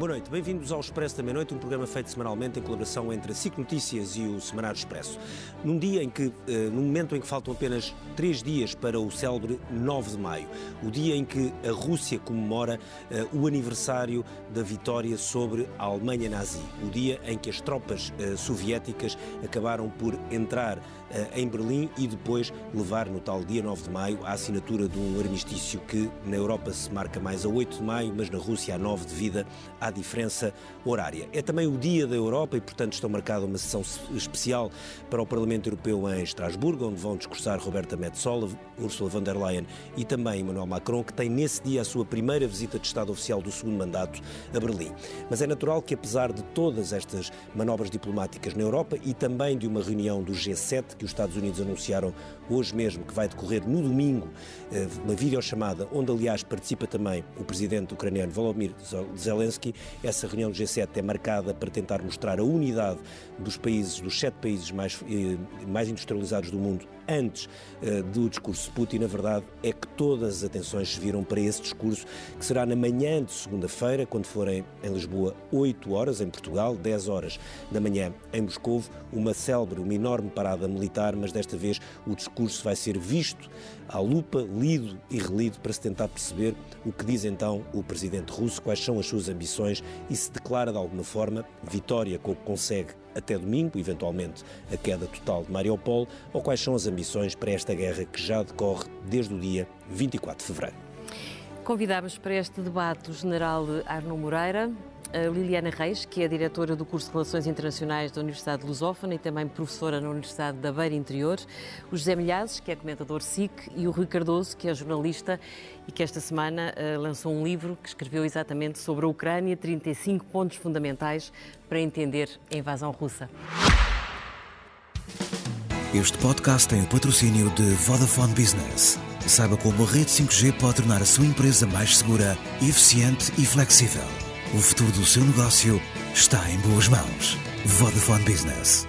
Boa noite, bem-vindos ao Expresso da Meia-Noite, um programa feito semanalmente em colaboração entre a SIC Notícias e o Semanário Expresso. Num dia em que, eh, num momento em que faltam apenas três dias para o célebre 9 de maio, o dia em que a Rússia comemora eh, o aniversário da vitória sobre a Alemanha nazi, o dia em que as tropas eh, soviéticas acabaram por entrar em Berlim e depois levar no tal dia 9 de maio a assinatura de um armistício que na Europa se marca mais a 8 de maio, mas na Rússia a 9 de vida à diferença horária. É também o Dia da Europa e, portanto, está marcada uma sessão especial para o Parlamento Europeu em Estrasburgo, onde vão discursar Roberta Metsola, Ursula von der Leyen e também Emmanuel Macron, que tem nesse dia a sua primeira visita de Estado oficial do segundo mandato a Berlim. Mas é natural que, apesar de todas estas manobras diplomáticas na Europa e também de uma reunião do G7 que os Estados Unidos anunciaram hoje mesmo, que vai decorrer no domingo, eh, uma videochamada, onde aliás participa também o presidente ucraniano Volodymyr Zelensky, essa reunião do G7 é marcada para tentar mostrar a unidade dos países, dos sete países mais, eh, mais industrializados do mundo antes uh, do discurso de Putin, a verdade é que todas as atenções se viram para esse discurso, que será na manhã de segunda-feira, quando forem em Lisboa 8 horas, em Portugal, 10 horas da manhã em Moscou, uma célebre, uma enorme parada militar, mas desta vez o discurso vai ser visto à lupa, lido e relido para se tentar perceber o que diz então o presidente russo, quais são as suas ambições e se declara de alguma forma vitória com o que consegue até domingo, eventualmente a queda total de Mariupol, ou quais são as ambições para esta guerra que já decorre desde o dia 24 de fevereiro. Convidámos para este debate o general Arno Moreira, Liliana Reis, que é diretora do curso de Relações Internacionais da Universidade de Lusófona e também professora na Universidade da Beira Interior, o José Milhazes, que é comentador SIC, e o Rui Cardoso, que é jornalista e que esta semana uh, lançou um livro que escreveu exatamente sobre a Ucrânia, 35 pontos fundamentais para entender a invasão russa. Este podcast tem o patrocínio de Vodafone Business. Saiba como a rede 5G pode tornar a sua empresa mais segura, eficiente e flexível. O futuro do seu negócio está em boas mãos. Vodafone Business.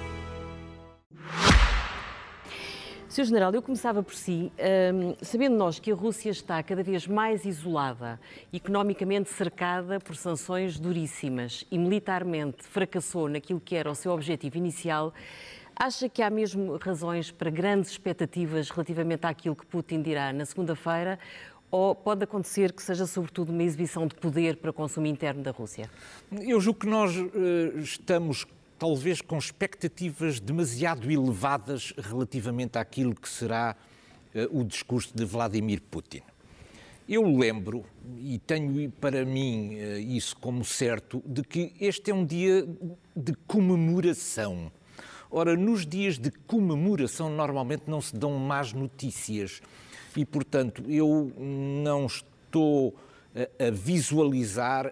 Sr. General, eu começava por si, um, sabendo nós que a Rússia está cada vez mais isolada, economicamente cercada por sanções duríssimas e militarmente fracassou naquilo que era o seu objetivo inicial, acha que há mesmo razões para grandes expectativas relativamente àquilo que Putin dirá na segunda-feira ou pode acontecer que seja sobretudo uma exibição de poder para consumo interno da Rússia? Eu julgo que nós uh, estamos talvez com expectativas demasiado elevadas relativamente àquilo que será uh, o discurso de Vladimir Putin. Eu lembro, e tenho para mim uh, isso como certo, de que este é um dia de comemoração. Ora, nos dias de comemoração normalmente não se dão más notícias. E, portanto, eu não estou a, a visualizar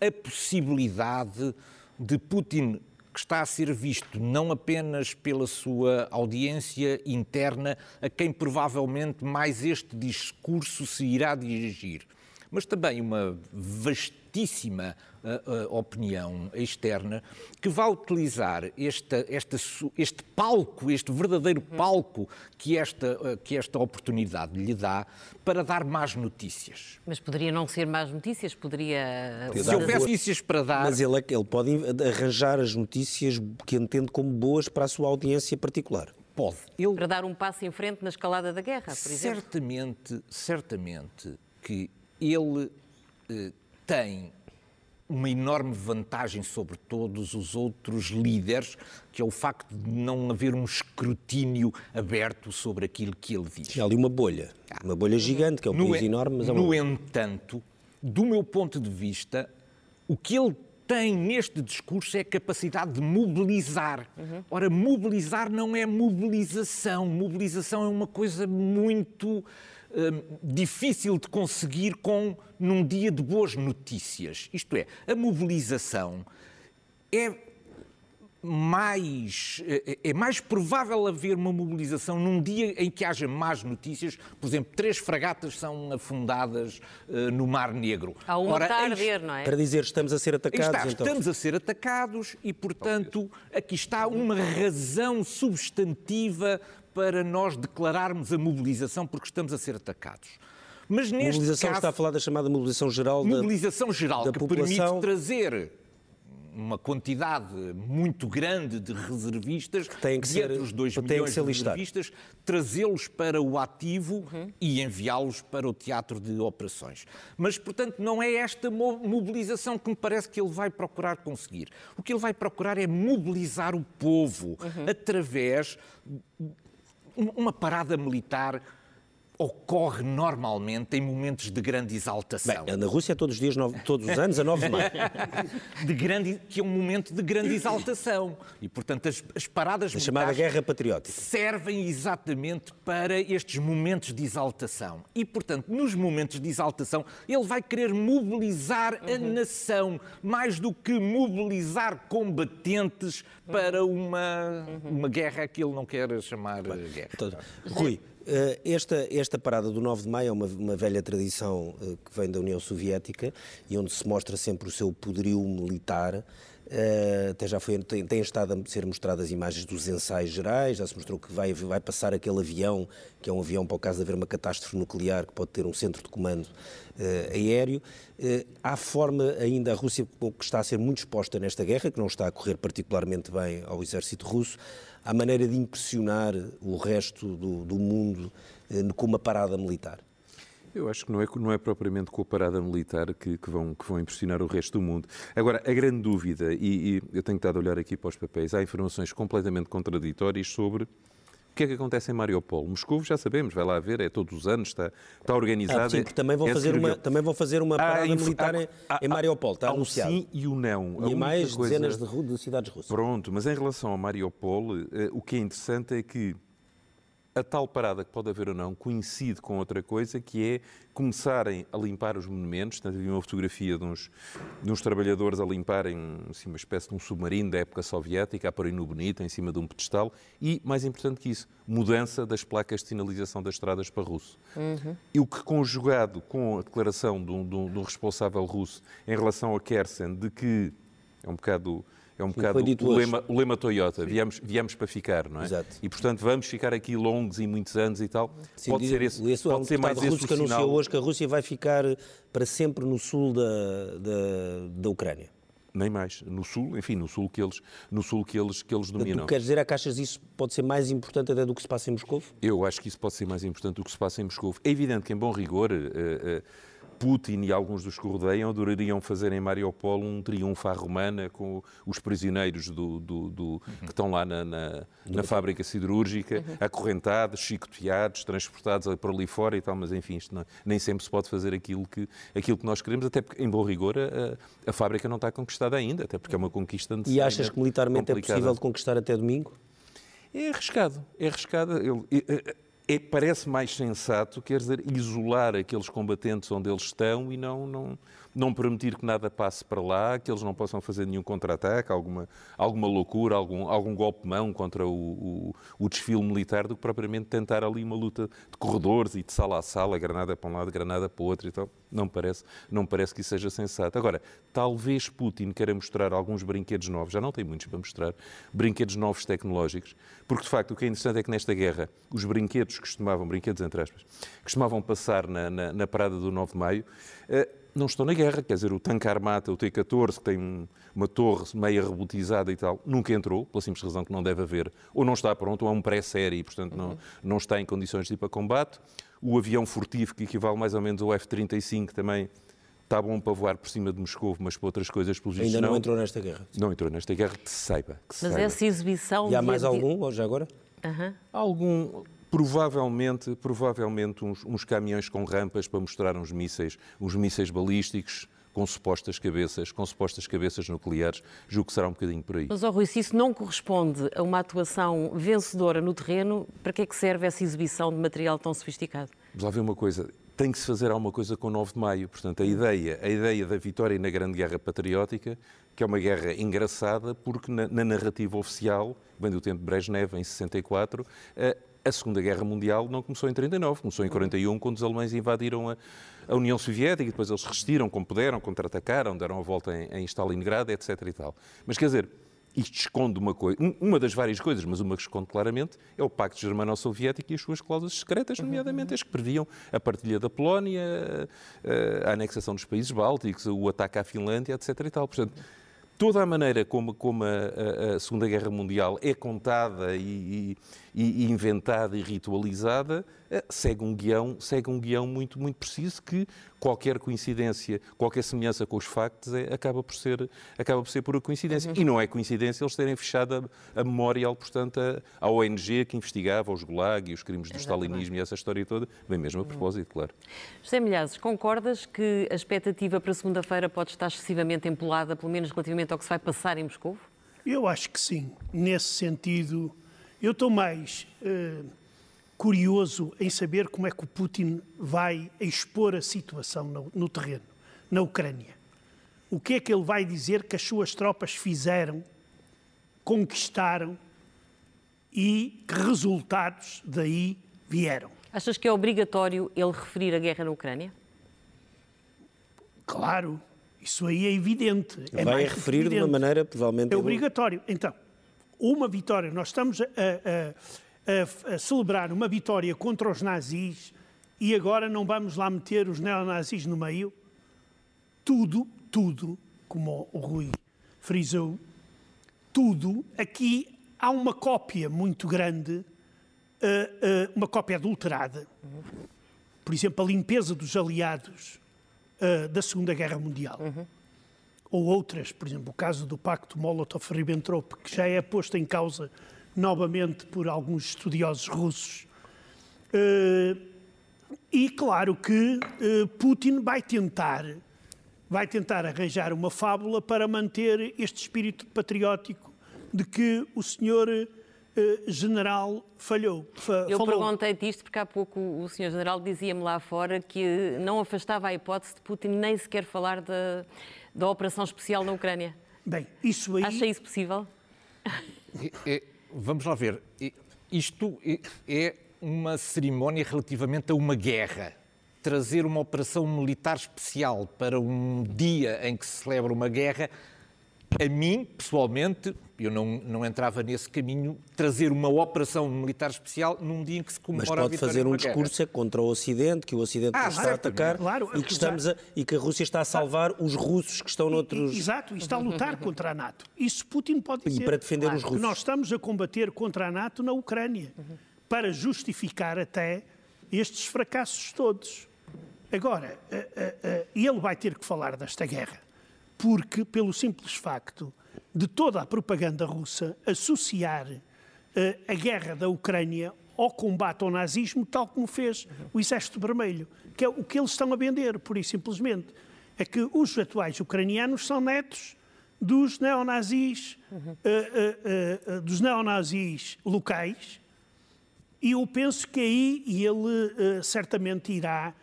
a possibilidade de Putin que está a ser visto não apenas pela sua audiência interna, a quem provavelmente mais este discurso se irá dirigir, mas também uma vastíssima uh, opinião externa que vai utilizar esta, esta, este palco, este verdadeiro palco que esta, uh, que esta oportunidade lhe dá para dar más notícias. Mas poderia não ser más notícias, poderia... Se houver notícias para dar... Mas ele, ele pode arranjar as notícias que entende como boas para a sua audiência particular. Pode. Ele... Para dar um passo em frente na escalada da guerra, por exemplo. Certamente, certamente que ele eh, tem uma enorme vantagem sobre todos os outros líderes, que é o facto de não haver um escrutínio aberto sobre aquilo que ele diz. Há ali uma bolha, uma bolha gigante, que é um no país enorme, mas é uma... No entanto, do meu ponto de vista, o que ele tem neste discurso é a capacidade de mobilizar. Uhum. Ora, mobilizar não é mobilização. Mobilização é uma coisa muito Hum, difícil de conseguir com num dia de boas notícias. Isto é, a mobilização é mais, é, é mais provável haver uma mobilização num dia em que haja más notícias. Por exemplo, três fragatas são afundadas uh, no Mar Negro. Há uma Ora, a arder, não é? Para dizer estamos a ser atacados. Está, então. Estamos a ser atacados e, portanto, aqui está uma razão substantiva para nós declararmos a mobilização porque estamos a ser atacados. Mas neste mobilização caso, está a falar da chamada mobilização geral mobilização da, geral da que população permite trazer uma quantidade muito grande de reservistas que têm que de ser, entre os 2 têm milhões que ser de listados. reservistas, trazê-los para o ativo Uhum. e enviá-los para o teatro de operações. Mas, portanto, não é esta mo- mobilização que me parece que ele vai procurar conseguir. O que ele vai procurar é mobilizar o povo Uhum. através uma parada militar ocorre normalmente em momentos de grande exaltação. Bem, na Rússia é todos os dias, nove- todos os anos, a 9 de maio. de grande, que é um momento de grande exaltação. E, portanto, as, as paradas A chamada militares guerra patriótica. servem exatamente para estes momentos de exaltação. E, portanto, nos momentos de exaltação, ele vai querer mobilizar a nação, mais do que mobilizar combatentes para uma, uma guerra que ele não quer chamar eh, guerra. Portanto, Rui, esta, esta parada do 9 de maio é uma, uma velha tradição eh, que vem da União Soviética e onde se mostra sempre o seu poderio militar. Eh, até já foi, tem, têm estado a ser mostradas imagens dos ensaios gerais, já se mostrou que vai, vai passar aquele avião, que é um avião para o caso de haver uma catástrofe nuclear, que pode ter um centro de comando eh, aéreo. Eh, há forma ainda, a Rússia que está a ser muito exposta nesta guerra, que não está a correr particularmente bem ao exército russo, há maneira de impressionar o resto do, do mundo eh, com uma parada militar. Eu acho que não é, não é propriamente com a parada militar que, que vão, que vão impressionar o resto do mundo. Agora, a grande dúvida, e, e eu tenho estado a olhar aqui para os papéis, há informações completamente contraditórias sobre o que é que acontece em Mariupol. Moscou, já sabemos, vai lá ver, é todos os anos, está, está organizado. Ah, sim, porque também vão, é fazer uma, também vão fazer uma parada militar em, há- em há- Mariupol, está há anunciado. sim e o não. A E mais coisa- dezenas de, de cidades russas. Pronto, mas em relação a Mariupol, eh, o que é interessante é que a tal parada que pode haver ou não coincide com outra coisa, que é começarem a limpar os monumentos. Portanto, havia uma fotografia de uns, de uns trabalhadores a limparem assim, uma espécie de um submarino da época soviética, a porem no bonito, em cima de um pedestal. E, mais importante que isso, mudança das placas de sinalização das estradas para russo. E o que, conjugado com a declaração de um, de um- de um responsável russo em relação a Kersen, de que é um bocado é um bocado o lema, o lema Toyota, viemos, viemos para ficar, não é? Exato. E portanto vamos ficar aqui longos e muitos anos e tal. Sim, pode diz- ser esse, esse pode ser mais esse russo o que anunciou hoje que a Rússia vai ficar para sempre no sul da, da, da Ucrânia. Nem mais, no sul, enfim, no sul que eles, no sul que eles, que eles dominam. tu queres dizer, que achas isso pode ser mais importante até do que se passa em Moscou? Eu acho que isso pode ser mais importante do que se passa em Moscou. É evidente que, em bom rigor, eh, eh, Putin e alguns dos que o rodeiam adorariam fazer em Mariupol um triunfo à romana com os prisioneiros do, do- do- que estão lá na, na- na fábrica siderúrgica, acorrentados, chicoteados, transportados por ali fora e tal, mas enfim, isto não- nem sempre se pode fazer aquilo que, aquilo que nós queremos, até porque, em bom rigor, a, a fábrica não está conquistada ainda, até porque é uma conquista E achas que militarmente é complicada. possível de conquistar até domingo? É arriscado, é arriscado. Ele- é- é- parece mais sensato, quer dizer, isolar aqueles combatentes onde eles estão e não, não, não permitir que nada passe para lá, que eles não possam fazer nenhum contra-ataque, alguma, alguma loucura, algum, algum golpe de mão contra o, o, o desfile militar, do que propriamente tentar ali uma luta de corredores e de sala a sala, granada para um lado, granada para o outro e tal. Não parece, não parece que isso seja sensato. Agora, talvez Putin queira mostrar alguns brinquedos novos, já não tem muitos para mostrar, brinquedos novos tecnológicos, porque de facto o que é interessante é que nesta guerra os brinquedos que costumavam, brinquedos entre aspas, costumavam passar na, na, na parada do 9 de Maio, eh, não estão na guerra, quer dizer, o tanque Armata, o T-14, que tem um- uma torre meia rebotizada e tal, nunca entrou, pela simples razão que não deve haver, ou não está pronto, ou é um pré-série e, portanto, não, não está em condições de ir para combate. O avião furtivo, que equivale mais ou menos ao F-35, também está bom para voar por cima de Moscou, mas para outras coisas, pelos Ainda não entrou nesta guerra. Não entrou nesta guerra, que se saiba. Que se Mas saiba. essa exibição. E há mais de- algum, já agora? Aham. Algum, provavelmente, provavelmente uns, uns caminhões com rampas para mostrar uns mísseis, uns mísseis balísticos com supostas cabeças, com supostas cabeças nucleares. Julgo que será um bocadinho por aí. Mas, oh, Rui, se isso não corresponde a uma atuação vencedora no terreno, para que é que serve essa exibição de material tão sofisticado? Vamos lá ver uma coisa. Tem que se fazer alguma coisa com o 9 de Maio. Portanto, a ideia, a ideia da vitória na Grande Guerra Patriótica, que é uma guerra engraçada, porque na, na narrativa oficial, vem do tempo de Brezhnev, em 64, a, a Segunda Guerra Mundial não começou em 39, começou em 41, quando os alemães invadiram a, a União Soviética, e depois eles resistiram como puderam, contra-atacaram, deram a volta em, em Stalingrado, etc. e tal. Mas quer dizer, isto esconde uma coisa, uma das várias coisas, mas uma que esconde claramente, é o Pacto Germano-Soviético e as suas cláusulas secretas, nomeadamente as que previam a partilha da Polónia, a anexação dos países bálticos, o ataque à Finlândia, etc. E tal. Portanto, toda a maneira como, como a, a, Segunda Guerra Mundial é contada e, e, e inventada e ritualizada eh, segue um guião, segue um guião muito, muito preciso que qualquer coincidência, qualquer semelhança com os factos é, acaba, por ser, acaba por ser pura coincidência. Uhum. E não é coincidência eles terem fechado a, a memorial, portanto, a, a, ONG que investigava os Gulag e os crimes do Exatamente. stalinismo e essa história toda, bem mesmo a propósito, claro. José Milhazes, concordas que a expectativa para segunda-feira pode estar excessivamente empolada, pelo menos relativamente ao que se vai passar em Moscou? Eu acho que sim. Nesse sentido, eu estou mais... Uh curioso em saber como é que o Putin vai expor a situação no, no terreno, na Ucrânia. O que é que ele vai dizer que as suas tropas fizeram, conquistaram e que resultados daí vieram. Achas que é obrigatório ele referir a guerra na Ucrânia? Claro, isso aí é evidente. É vai referir evidente. de uma maneira provavelmente. É obrigatório. Então, uma vitória, nós estamos a, a a, a celebrar uma vitória contra os nazis e agora não vamos lá meter os neonazis no meio? Tudo, tudo, como o Rui frisou, tudo, aqui há uma cópia muito grande, uh, uh, uma cópia adulterada. Por exemplo, a limpeza dos aliados uh, da Segunda Guerra Mundial. Uhum. Ou outras, por exemplo, o caso do Pacto Molotov-Ribbentrop, que já é posto em causa novamente por alguns estudiosos russos. Eh, e claro que eh, Putin vai tentar, vai tentar arranjar uma fábula para manter este espírito patriótico de que o senhor general falhou. Fa Eu perguntei-te isto porque há pouco o senhor general dizia-me lá fora que não afastava a hipótese de Putin nem sequer falar da, da operação especial na Ucrânia. Bem, isso aí... Acha isso possível? É, é, Vamos lá ver. Isto é uma cerimónia relativamente a uma guerra. Trazer uma operação militar especial para um dia em que se celebra uma guerra a mim, pessoalmente, eu não, não entrava nesse caminho, trazer uma operação militar especial num dia em que se comemora Mas pode fazer um discurso guerra. contra o Ocidente, que o Ocidente ah, está a atacar claro, e, que estamos a, e que a Rússia está a salvar os russos que estão noutros... Exato, e está a lutar contra a NATO. Isso Putin pode dizer. E para defender claro. os russos. Nós estamos a combater contra a NATO na Ucrânia, para justificar até estes fracassos todos. Agora, eh, eh, eh, ele vai ter que falar desta guerra porque, pelo simples facto de toda a propaganda russa associar uh, a guerra da Ucrânia ao combate ao nazismo, tal como fez o Exército Vermelho, que é o que eles estão a vender, por e simplesmente. É que os atuais ucranianos são netos dos neonazis, uhum. uh, uh, dos neonazis locais, e eu penso que aí ele certamente irá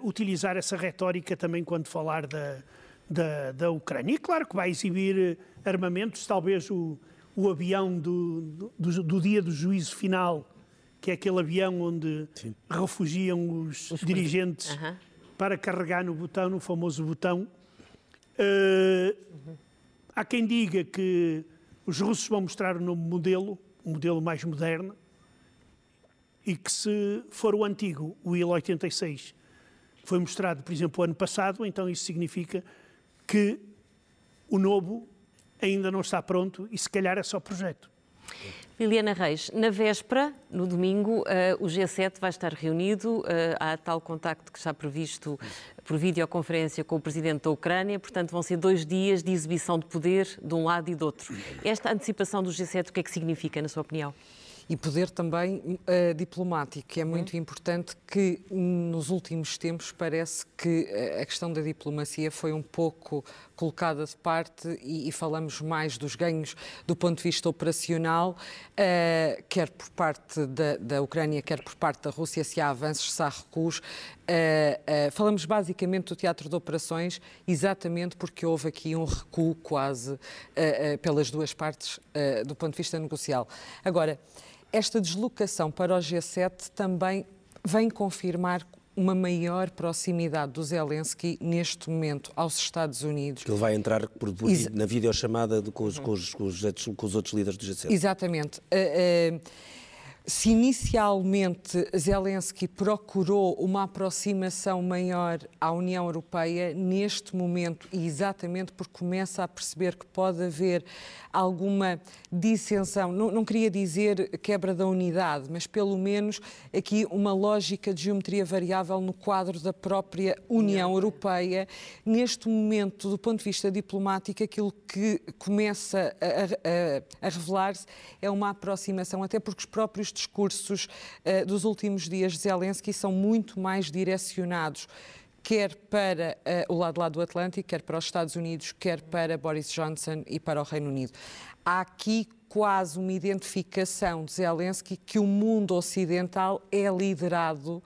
utilizar essa retórica também quando falar da, da, da Ucrânia. E claro que vai exibir eh, armamentos, talvez o, o avião do, do, do dia do juízo final, que é aquele avião onde Sim. refugiam os, os dirigentes uhum. para carregar no botão, no famoso botão. Uh, uhum. Há quem diga que os russos vão mostrar um novo modelo, um modelo mais moderno, e que se for o antigo, o Il-86, foi mostrado, por exemplo, o ano passado, então isso significa que o novo ainda não está pronto e se calhar é só projeto. Liliana Reis, na véspera, no domingo, uh, o G7 vai estar reunido. Uh, há tal contacto que está previsto por videoconferência com o presidente da Ucrânia, portanto, vão ser dois dias de exibição de poder de um lado e do outro. Esta antecipação do G7, o que é que significa, na sua opinião? E poder também uh, diplomático, que é muito uhum. importante que nos últimos tempos parece que eh, a questão da diplomacia foi um pouco colocada de parte e, e falamos mais dos ganhos do ponto de vista operacional, uh, quer por parte da, da, Ucrânia, quer por parte da Rússia, se há avanços, se há recuos. Uh, falamos basicamente do teatro de operações, exatamente porque houve aqui um recuo quase pelas duas partes do ponto de vista negocial. Agora, esta deslocação para o G7 também vem confirmar uma maior proximidade do Zelensky neste momento aos Estados Unidos. Que ele vai entrar por, por, na videochamada de, com, os, com, os, com, os, com, os, outros líderes do G7. Exatamente. Uh, uh, se inicialmente Zelensky procurou uma aproximação maior à União Europeia, neste momento, e exatamente porque começa a perceber que pode haver alguma dissensão, não, não, queria dizer quebra da unidade, mas pelo menos aqui uma lógica de geometria variável no quadro da própria União Europeia. Neste momento, do ponto de vista diplomático, aquilo que começa a, a, a revelar-se é uma aproximação, até porque os próprios discursos uh, dos últimos dias de Zelensky são muito mais direcionados quer para uh, o lado lá do Atlântico, quer para os Estados Unidos, quer para Boris Johnson e para o Reino Unido. Há aqui quase uma identificação de Zelensky que o mundo ocidental é liderado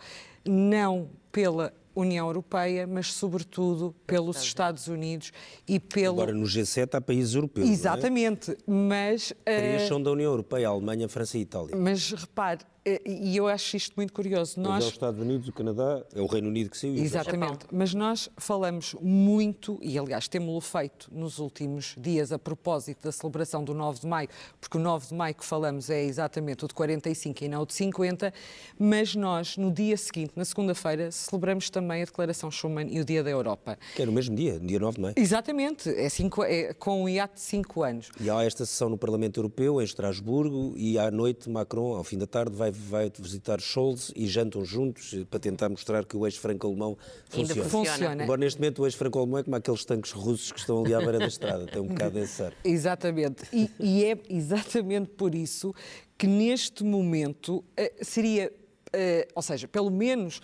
não pela União Europeia, mas sobretudo pelos Estados Unidos e pelo. Agora no G7 há países europeus. É? Exatamente, é? mas. Três uh... são da União Europeia, a Alemanha, a França e a Itália. Mas repare, eh, e eu acho isto muito curioso. Nós... É os Estados Unidos, o Canadá, é o Reino Unido que saiu. Exatamente. Mas nós falamos muito, e aliás temos-lo feito nos últimos dias a propósito da celebração do 9 de Maio, porque o 9 de Maio que falamos é exatamente o de 45 e não o de 50, mas nós, no dia seguinte, na segunda-feira, celebramos também a Declaração Schuman e o Dia da Europa. Que é no mesmo dia, dia 9 de Maio. Exatamente, é, cinco, é com um hiato de 5 anos. E há esta sessão no Parlamento Europeu, em Estrasburgo, e à noite Macron, ao fim da tarde, vai vai visitar Scholz e jantam juntos para tentar mostrar que o eixo franco-alemão funciona. funciona. Embora neste momento o eixo franco-alemão é como aqueles tanques russos que estão ali à beira da estrada, tem um bocado desse ar. Exatamente. E, e, é exatamente por isso que neste momento eh, seria. Uh, ou seja, pelo menos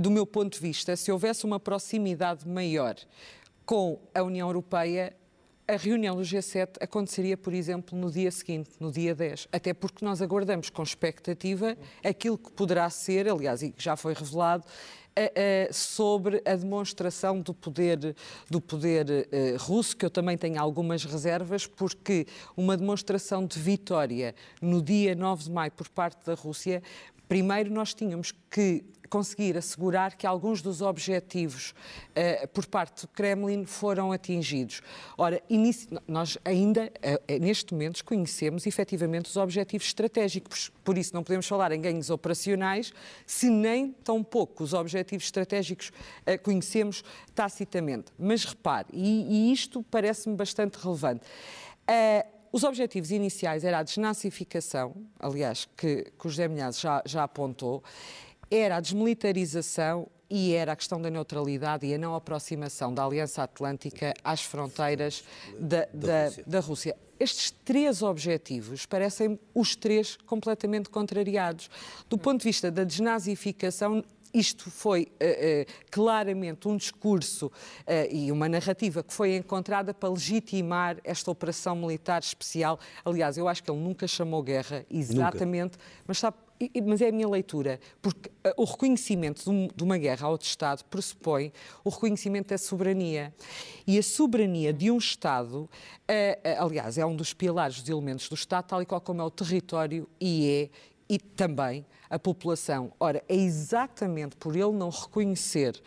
do meu ponto de vista, se houvesse uma proximidade maior com a União Europeia, a reunião do G7 aconteceria, por exemplo, no dia seguinte, no dia 10, até porque nós aguardamos com expectativa aquilo que poderá ser, aliás, e já foi revelado, sobre a demonstração do poder, do poder uh, russo, que eu também tenho algumas reservas, porque uma demonstração de vitória no dia 9 de maio por parte da Rússia, primeiro nós tínhamos que conseguir assegurar que alguns dos objetivos uh, por parte do Kremlin foram atingidos. Ora, nós ainda, uh, neste momento, conhecemos efetivamente os objetivos estratégicos, por isso não podemos falar em ganhos operacionais se nem tão pouco os objetivos estratégicos uh, conhecemos tacitamente. Mas repare, e, e isto parece-me bastante relevante. Os objetivos iniciais era a desnazificação, aliás, que, que o José Milhazes já, já apontou, era a desmilitarização e era a questão da neutralidade e a não aproximação da Aliança Atlântica às fronteiras da, da, da, Rússia. Estes três objetivos parecem os três completamente contrariados. Do ponto de vista da desnazificação, isto foi uh, uh, claramente um discurso uh, e uma narrativa que foi encontrada para legitimar esta operação militar especial. Aliás, eu acho que ele nunca chamou guerra, exatamente, nunca. mas sabe mas é a minha leitura, porque o reconhecimento de, um, uma guerra a outro Estado pressupõe o reconhecimento da soberania. E a soberania de um Estado, aliás, é um dos pilares dos elementos do Estado, tal e qual como é o território e é, e também a população. Ora, é exatamente por ele não reconhecer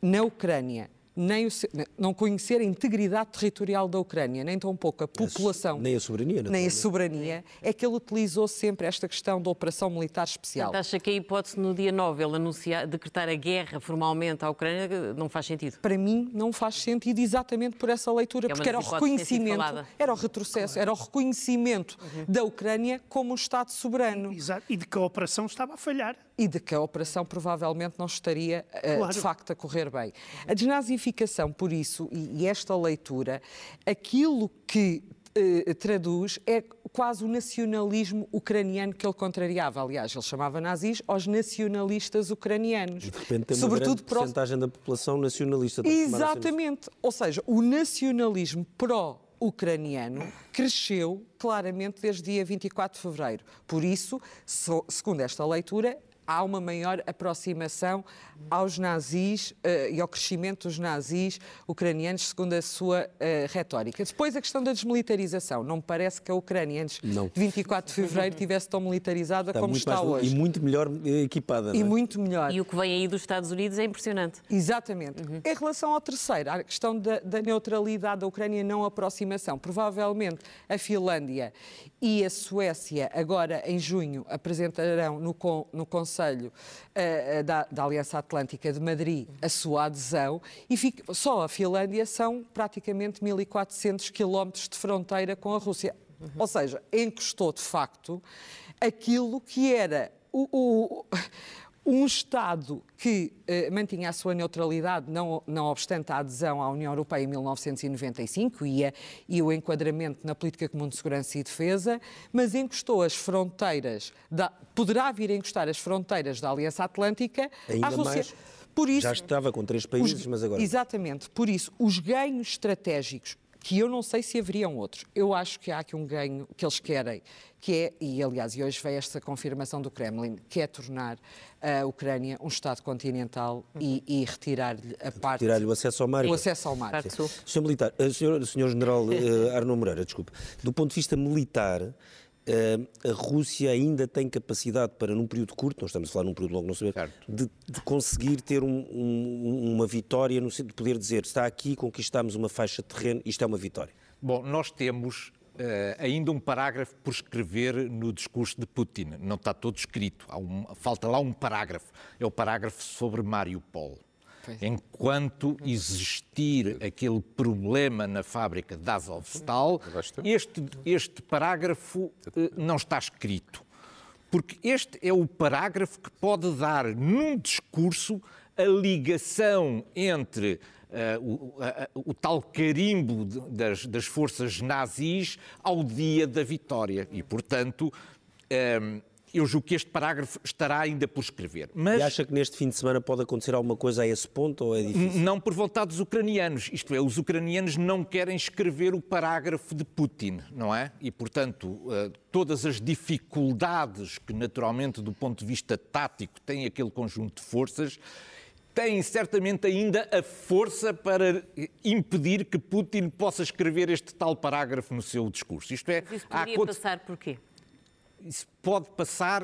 na Ucrânia nem o, não conhecer a integridade territorial da Ucrânia, nem tão pouco a população, nem a soberania, nem a soberania, é que ele utilizou sempre esta questão da operação militar especial. Portanto, acha que a hipótese no dia 9 ele anunciar, decretar a guerra formalmente à Ucrânia não faz sentido? Para mim não faz sentido exatamente por essa leitura, é porque era o reconhecimento, era o retrocesso, era o reconhecimento uhum. da Ucrânia como um Estado soberano. Exato, e de que a operação estava a falhar e de que a operação provavelmente não estaria uh, claro. de facto a correr bem. A desnazificação, por isso, e, esta leitura, aquilo que uh, traduz é quase o nacionalismo ucraniano que ele contrariava. Aliás, ele chamava nazis aos nacionalistas ucranianos. E de repente tem uma Sobretudo grande porcentagem da população nacionalista. Exatamente. Ou seja, o nacionalismo pró ucraniano cresceu claramente desde dia 24 de fevereiro. Por isso, so, segundo esta leitura, há uma maior aproximação aos nazis uh, e ao crescimento dos nazis ucranianos, segundo a sua uh, retórica. Depois, a questão da desmilitarização. Não me parece que a Ucrânia, antes não. de 24 de fevereiro, tivesse tão militarizada está como está hoje. E muito melhor eh, equipada. E é? muito melhor. E o que vem aí dos Estados Unidos é impressionante. Exatamente. Uhum. Em relação ao terceiro, a questão da, da neutralidade da Ucrânia, não aproximação. Provavelmente a Finlândia e a Suécia, agora em junho, apresentarão no, no Conselho uh, da, da Aliança Atlântica de Madrid a sua adesão e fica, só a Finlândia são praticamente 1.400 quilómetros de fronteira com a Rússia. Uhum. Ou seja, encostou de facto aquilo que era o, o um Estado que eh, mantinha a sua neutralidade, não, não obstante a adesão à União Europeia em 1995 e, a, e o enquadramento na política comum de segurança e defesa, mas encostou as fronteiras, da, poderá vir a encostar as fronteiras da Aliança Atlântica Ainda à Rússia. Mais, por isso, já estava com três países, os, mas agora. Exatamente. Por isso, os ganhos estratégicos que eu não sei se haveriam outros. Eu acho que há aqui um ganho que eles querem, que é, e aliás, e hoje veio esta confirmação do Kremlin, que é tornar a Ucrânia um Estado continental e, e retirar-lhe a parte... Retirar-lhe o acesso ao mar. O acesso ao mar. Senhor Militar, eh, senhor, senhor General uh, Arno Moreira, desculpe, do ponto de vista militar, a Rússia ainda tem capacidade para, num período curto, nós estamos a falar num período longo, não saber, de, de, conseguir ter um, um, uma vitória, no sentido de poder dizer, está aqui, conquistamos uma faixa de terreno, isto é uma vitória. Bom, nós temos Uh, ainda um parágrafo por escrever no discurso de Putin. Não está todo escrito. Um, falta lá um parágrafo. É o parágrafo sobre Mariupol. Enquanto existir aquele problema na fábrica de Azovstal, este, este parágrafo eh, não está escrito. Porque este é o parágrafo que pode dar, num discurso, a ligação entre Uh, o, uh, o, tal carimbo de, das, das, forças nazis ao dia da vitória. E, portanto, uh, eu julgo que este parágrafo estará ainda por escrever. Mas... E acha que neste fim de semana pode acontecer alguma coisa a esse ponto ou é difícil? Não por vontade dos ucranianos. Isto é, os ucranianos não querem escrever o parágrafo de Putin, não é? E, portanto, eh, todas as dificuldades que, naturalmente, do ponto de vista tático, tem aquele conjunto de forças, têm certamente ainda a força para impedir que Putin possa escrever este tal parágrafo no seu discurso. Isto é, Mas isso poderia há... passar por quê? Isso pode passar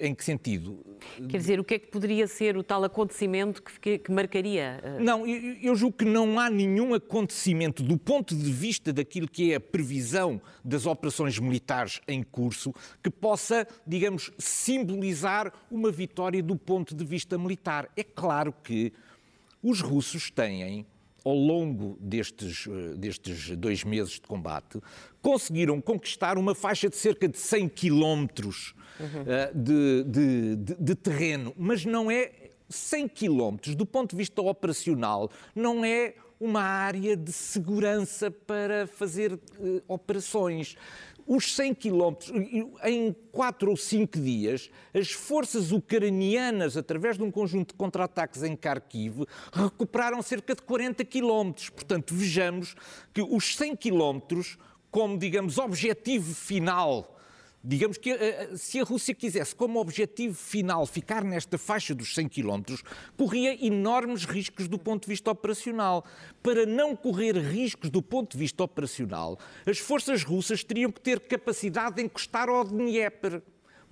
em que sentido? Quer dizer, o que é que poderia ser o tal acontecimento que, que marcaria? Eh, não, eu, eu, julgo que não há nenhum acontecimento do ponto de vista daquilo que é a previsão das operações militares em curso que possa, digamos, simbolizar uma vitória do ponto de vista militar. É claro que os russos têm ao longo destes, eh, destes dois meses de combate, conseguiram conquistar uma faixa de cerca de 100 quilómetros uhum. de, de, de, de terreno, mas não é 100 quilómetros, do ponto de vista operacional, não é uma área de segurança para fazer uh, operações os 100 quilómetros, em 4 ou 5 dias, as forças ucranianas, através de um conjunto de contra-ataques em Kharkiv, recuperaram cerca de 40 quilómetros. Portanto, vejamos que os 100 quilómetros, como, digamos, objetivo final Digamos que eh, eh, se a Rússia quisesse como objetivo final ficar nesta faixa dos 100 km, corria enormes riscos do ponto de vista operacional. Para não correr riscos do ponto de vista operacional, as forças russas teriam que ter capacidade de encostar ao Dnieper,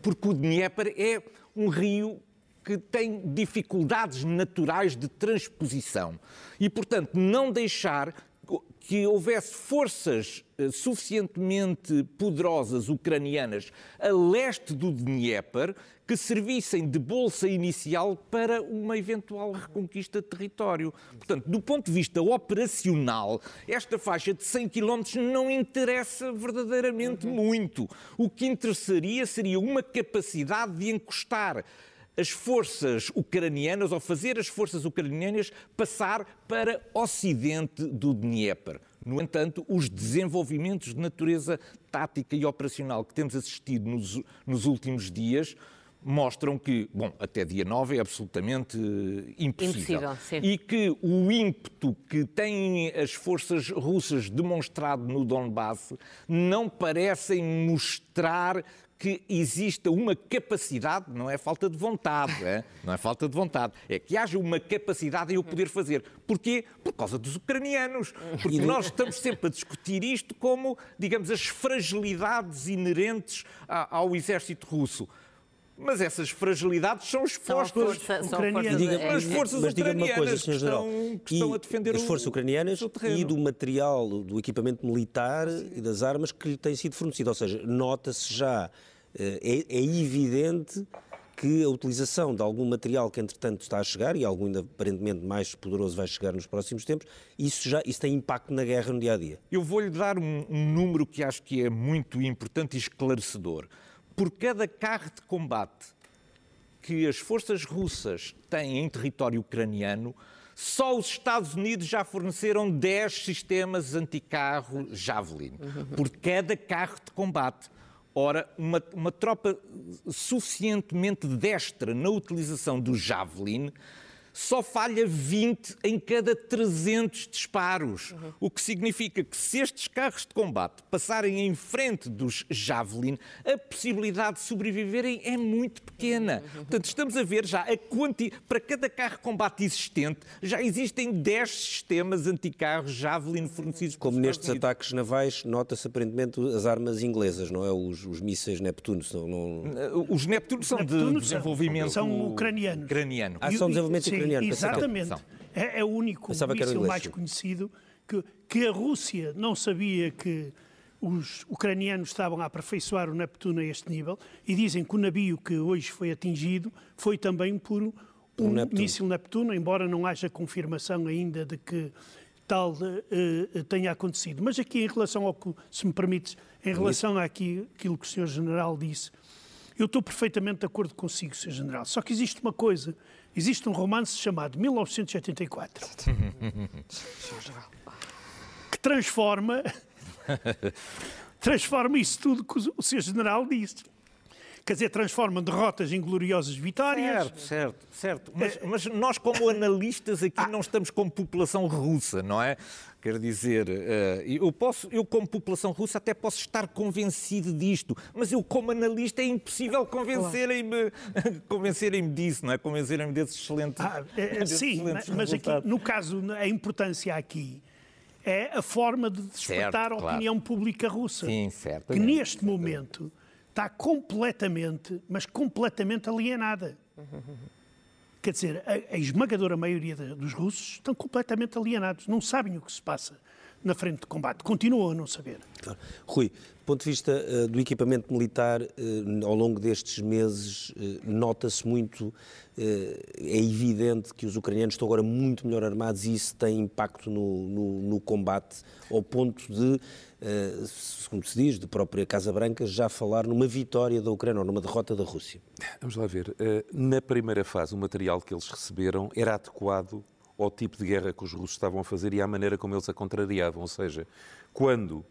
porque o Dnieper é um rio que tem dificuldades naturais de transposição. E, portanto, não deixar que houvesse forças eh, suficientemente poderosas ucranianas a leste do Dnieper que servissem de bolsa inicial para uma eventual reconquista de território. Portanto, do ponto de vista operacional, esta faixa de 100 km não interessa verdadeiramente uhum. muito. O que interessaria seria uma capacidade de encostar as forças ucranianas, ou fazer as forças ucranianas passar para ocidente do Dnieper. No entanto, os desenvolvimentos de natureza tática e operacional que temos assistido nos, nos últimos dias mostram que, bom, até dia 9 é absolutamente impossível. impossível e que o ímpeto que têm as forças russas demonstrado no Donbass não parecem mostrar que exista uma capacidade, não é falta de vontade, é? não é falta de vontade, é que haja uma capacidade em eu poder fazer. Porquê? Por causa dos ucranianos. Porque nós estamos sempre a discutir isto como, digamos, as fragilidades inerentes ao exército russo. Mas essas fragilidades são expostas são força, ucranianas. Diga, é, as forças mas diga-me uma coisa, Sr. General. estão, que estão a defender das o- forças ucranianas e do material, do equipamento militar e das armas que lhe tem sido fornecido. Ou seja, nota-se já, eh, é, é evidente que a utilização de algum material que entretanto está a chegar, e algum ainda aparentemente mais poderoso vai chegar nos próximos tempos, isso já isso tem impacto na guerra no dia-a-dia. Eu vou-lhe dar um, um número que acho que é muito importante e esclarecedor. Por cada carro de combate que as forças russas têm em território ucraniano, só os Estados Unidos já forneceram 10 sistemas anticarro Javelin. Por cada carro de combate. Ora, uma, uma tropa suficientemente destra na utilização do Javelin só falha 20 em cada 300 disparos. O que significa que se estes carros de combate passarem em frente dos Javelin, a possibilidade de sobreviverem é muito pequena. Portanto, estamos a ver já a quanti... para cada carro de combate existente, já existem 10 sistemas anticarros Javelin fornecidos Como nestes Estados Unidos. ataques navais, nota-se aparentemente as armas inglesas, não é? Os, os mísseis Neptuno. Não, não... Os Neptunos são Neptuno de são- desenvolvimento são ucranianos. ucraniano. Ah, são desenvolvimento sim, Exatamente. É, é o único Pensava míssil mais conhecido que, que a Rússia não sabia que os ucranianos estavam a aperfeiçoar o Neptuno a este nível e dizem que o navio que hoje foi atingido foi também por um, Um Neptuno. míssil Neptuno, embora não haja confirmação ainda de que tal eh, tenha acontecido. Mas aqui em relação ao que, se me permites, em relação àquilo que o Sr. General disse, eu estou perfeitamente de acordo consigo, Sr. General. Só que existe uma coisa, existe um romance chamado 1984 que transforma transforma isso tudo que o Sr. General disse. Quer dizer, transforma derrotas em gloriosas vitórias. Certo, certo, certo. Mas, mas nós, como analistas, aqui não estamos como população russa, não é? Quer dizer, eh, eu, posso, eu, como população russa, até posso estar convencido disto, mas eu, como analista, é impossível convencerem-me convencerem disso, não é? Convencerem-me desse excelente. Ah, é, é, desses sim, excelentes mas aqui, no caso, a importância aqui é a forma de despertar Certo, a claro. opinião pública russa. Sim, certo. Que neste momento está completamente, mas completamente alienada. Quer dizer, a, a esmagadora maioria de- dos russos estão completamente alienados, não sabem o que se passa na frente de combate, continuam a não saber. Claro. Rui, do ponto de vista eh, do equipamento militar, eh, ao longo destes meses, eh, nota-se muito, é evidente que os ucranianos estão agora muito melhor armados e isso tem impacto no, no- no combate, ao ponto de, segundo se diz, de própria Casa Branca, já falar numa vitória da Ucrânia ou numa derrota da Rússia. Vamos lá ver. Na primeira fase, o material que eles receberam era adequado ao tipo de guerra que os russos estavam a fazer e à maneira como eles a contrariavam. Ou seja, quando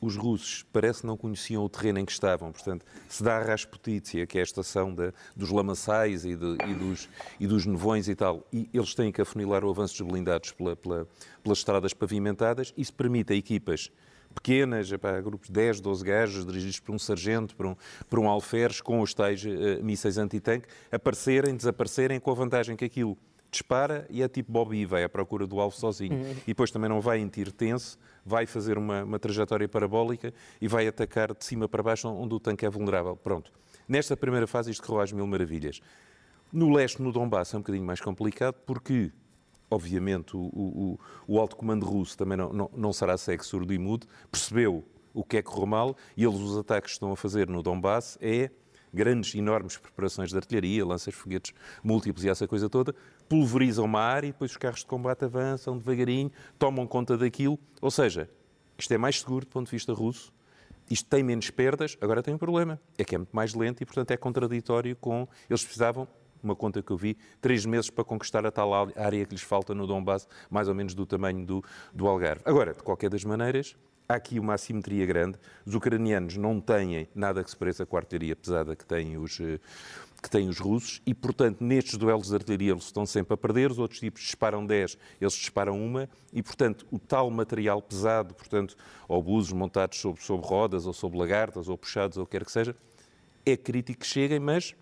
os russos parece não conheciam o terreno em que estavam, portanto, se dá a Rasputícia, que é a estação da- dos lamaçais e, de- e dos, e dos nevões e tal, e eles têm que afunilar o avanço dos blindados pela- pela- pelas estradas pavimentadas, isso permite a equipas pequenas, epá, grupos de 10, 12 gajos, dirigidos por um sargento, por um, por um alferes, com os tais eh, mísseis antitanque, aparecerem, desaparecerem, com a vantagem que aquilo dispara e é tipo Bobby vai à procura do alvo sozinho. E depois também não vai em tiro tenso, vai fazer uma, uma trajetória parabólica e vai atacar de cima para baixo onde o tanque é vulnerável. Pronto. Nesta primeira fase isto correu às mil maravilhas. No leste, no Donbass, é um bocadinho mais complicado porque, obviamente, o, o- o alto comando russo também não, não, não será cego, surdo e mudo, percebeu o que é que correu mal e eles os ataques que estão a fazer no Donbass é grandes, enormes preparações de artilharia, lanças foguetes múltiplos e essa coisa toda, pulverizam uma área e depois os carros de combate avançam devagarinho, tomam conta daquilo. Ou seja, isto é mais seguro do ponto de vista russo, isto tem menos perdas, agora tem um problema, é que é muito mais lento e, portanto, é contraditório com... Eles precisavam, uma conta que eu vi, três meses para conquistar a tal área que lhes falta no Donbass, mais ou menos do tamanho do, do Algarve. Agora, de qualquer das maneiras, há aqui uma assimetria grande. Os ucranianos não têm nada que se pareça com a artilharia pesada que têm os, eh, que têm os russos e, portanto, nestes duelos de artilharia eles estão sempre a perder. Os outros tipos disparam 10, eles disparam uma e, portanto, o tal material pesado, portanto, obusos montados sobre, sobre rodas ou sobre lagartas ou puxados ou o que quer que seja, é crítico que cheguem, mas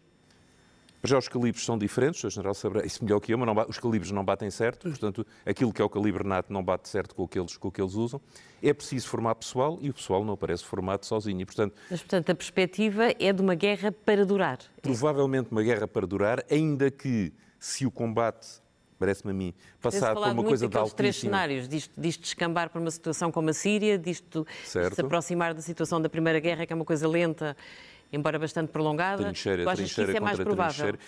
já os calibres são diferentes, o general saberá isso melhor que eu, mas não, os calibres não batem certo, portanto, aquilo que é o calibre nato não bate certo com o que eles, com o que eles usam. É preciso formar pessoal e o pessoal não aparece formado sozinho. E, portanto, mas, portanto, a perspectiva é de uma guerra para durar. Provavelmente uma guerra para durar, ainda que se o combate parece-me a mim, passar por uma coisa de altíssimo... três cenários, disto, disto descambar para uma situação como a Síria, disto, disto se aproximar da situação da Primeira Guerra, que é uma coisa lenta embora bastante prolongada. Trincheira, tu achas trincheira que isso é mais provável? Trincheira.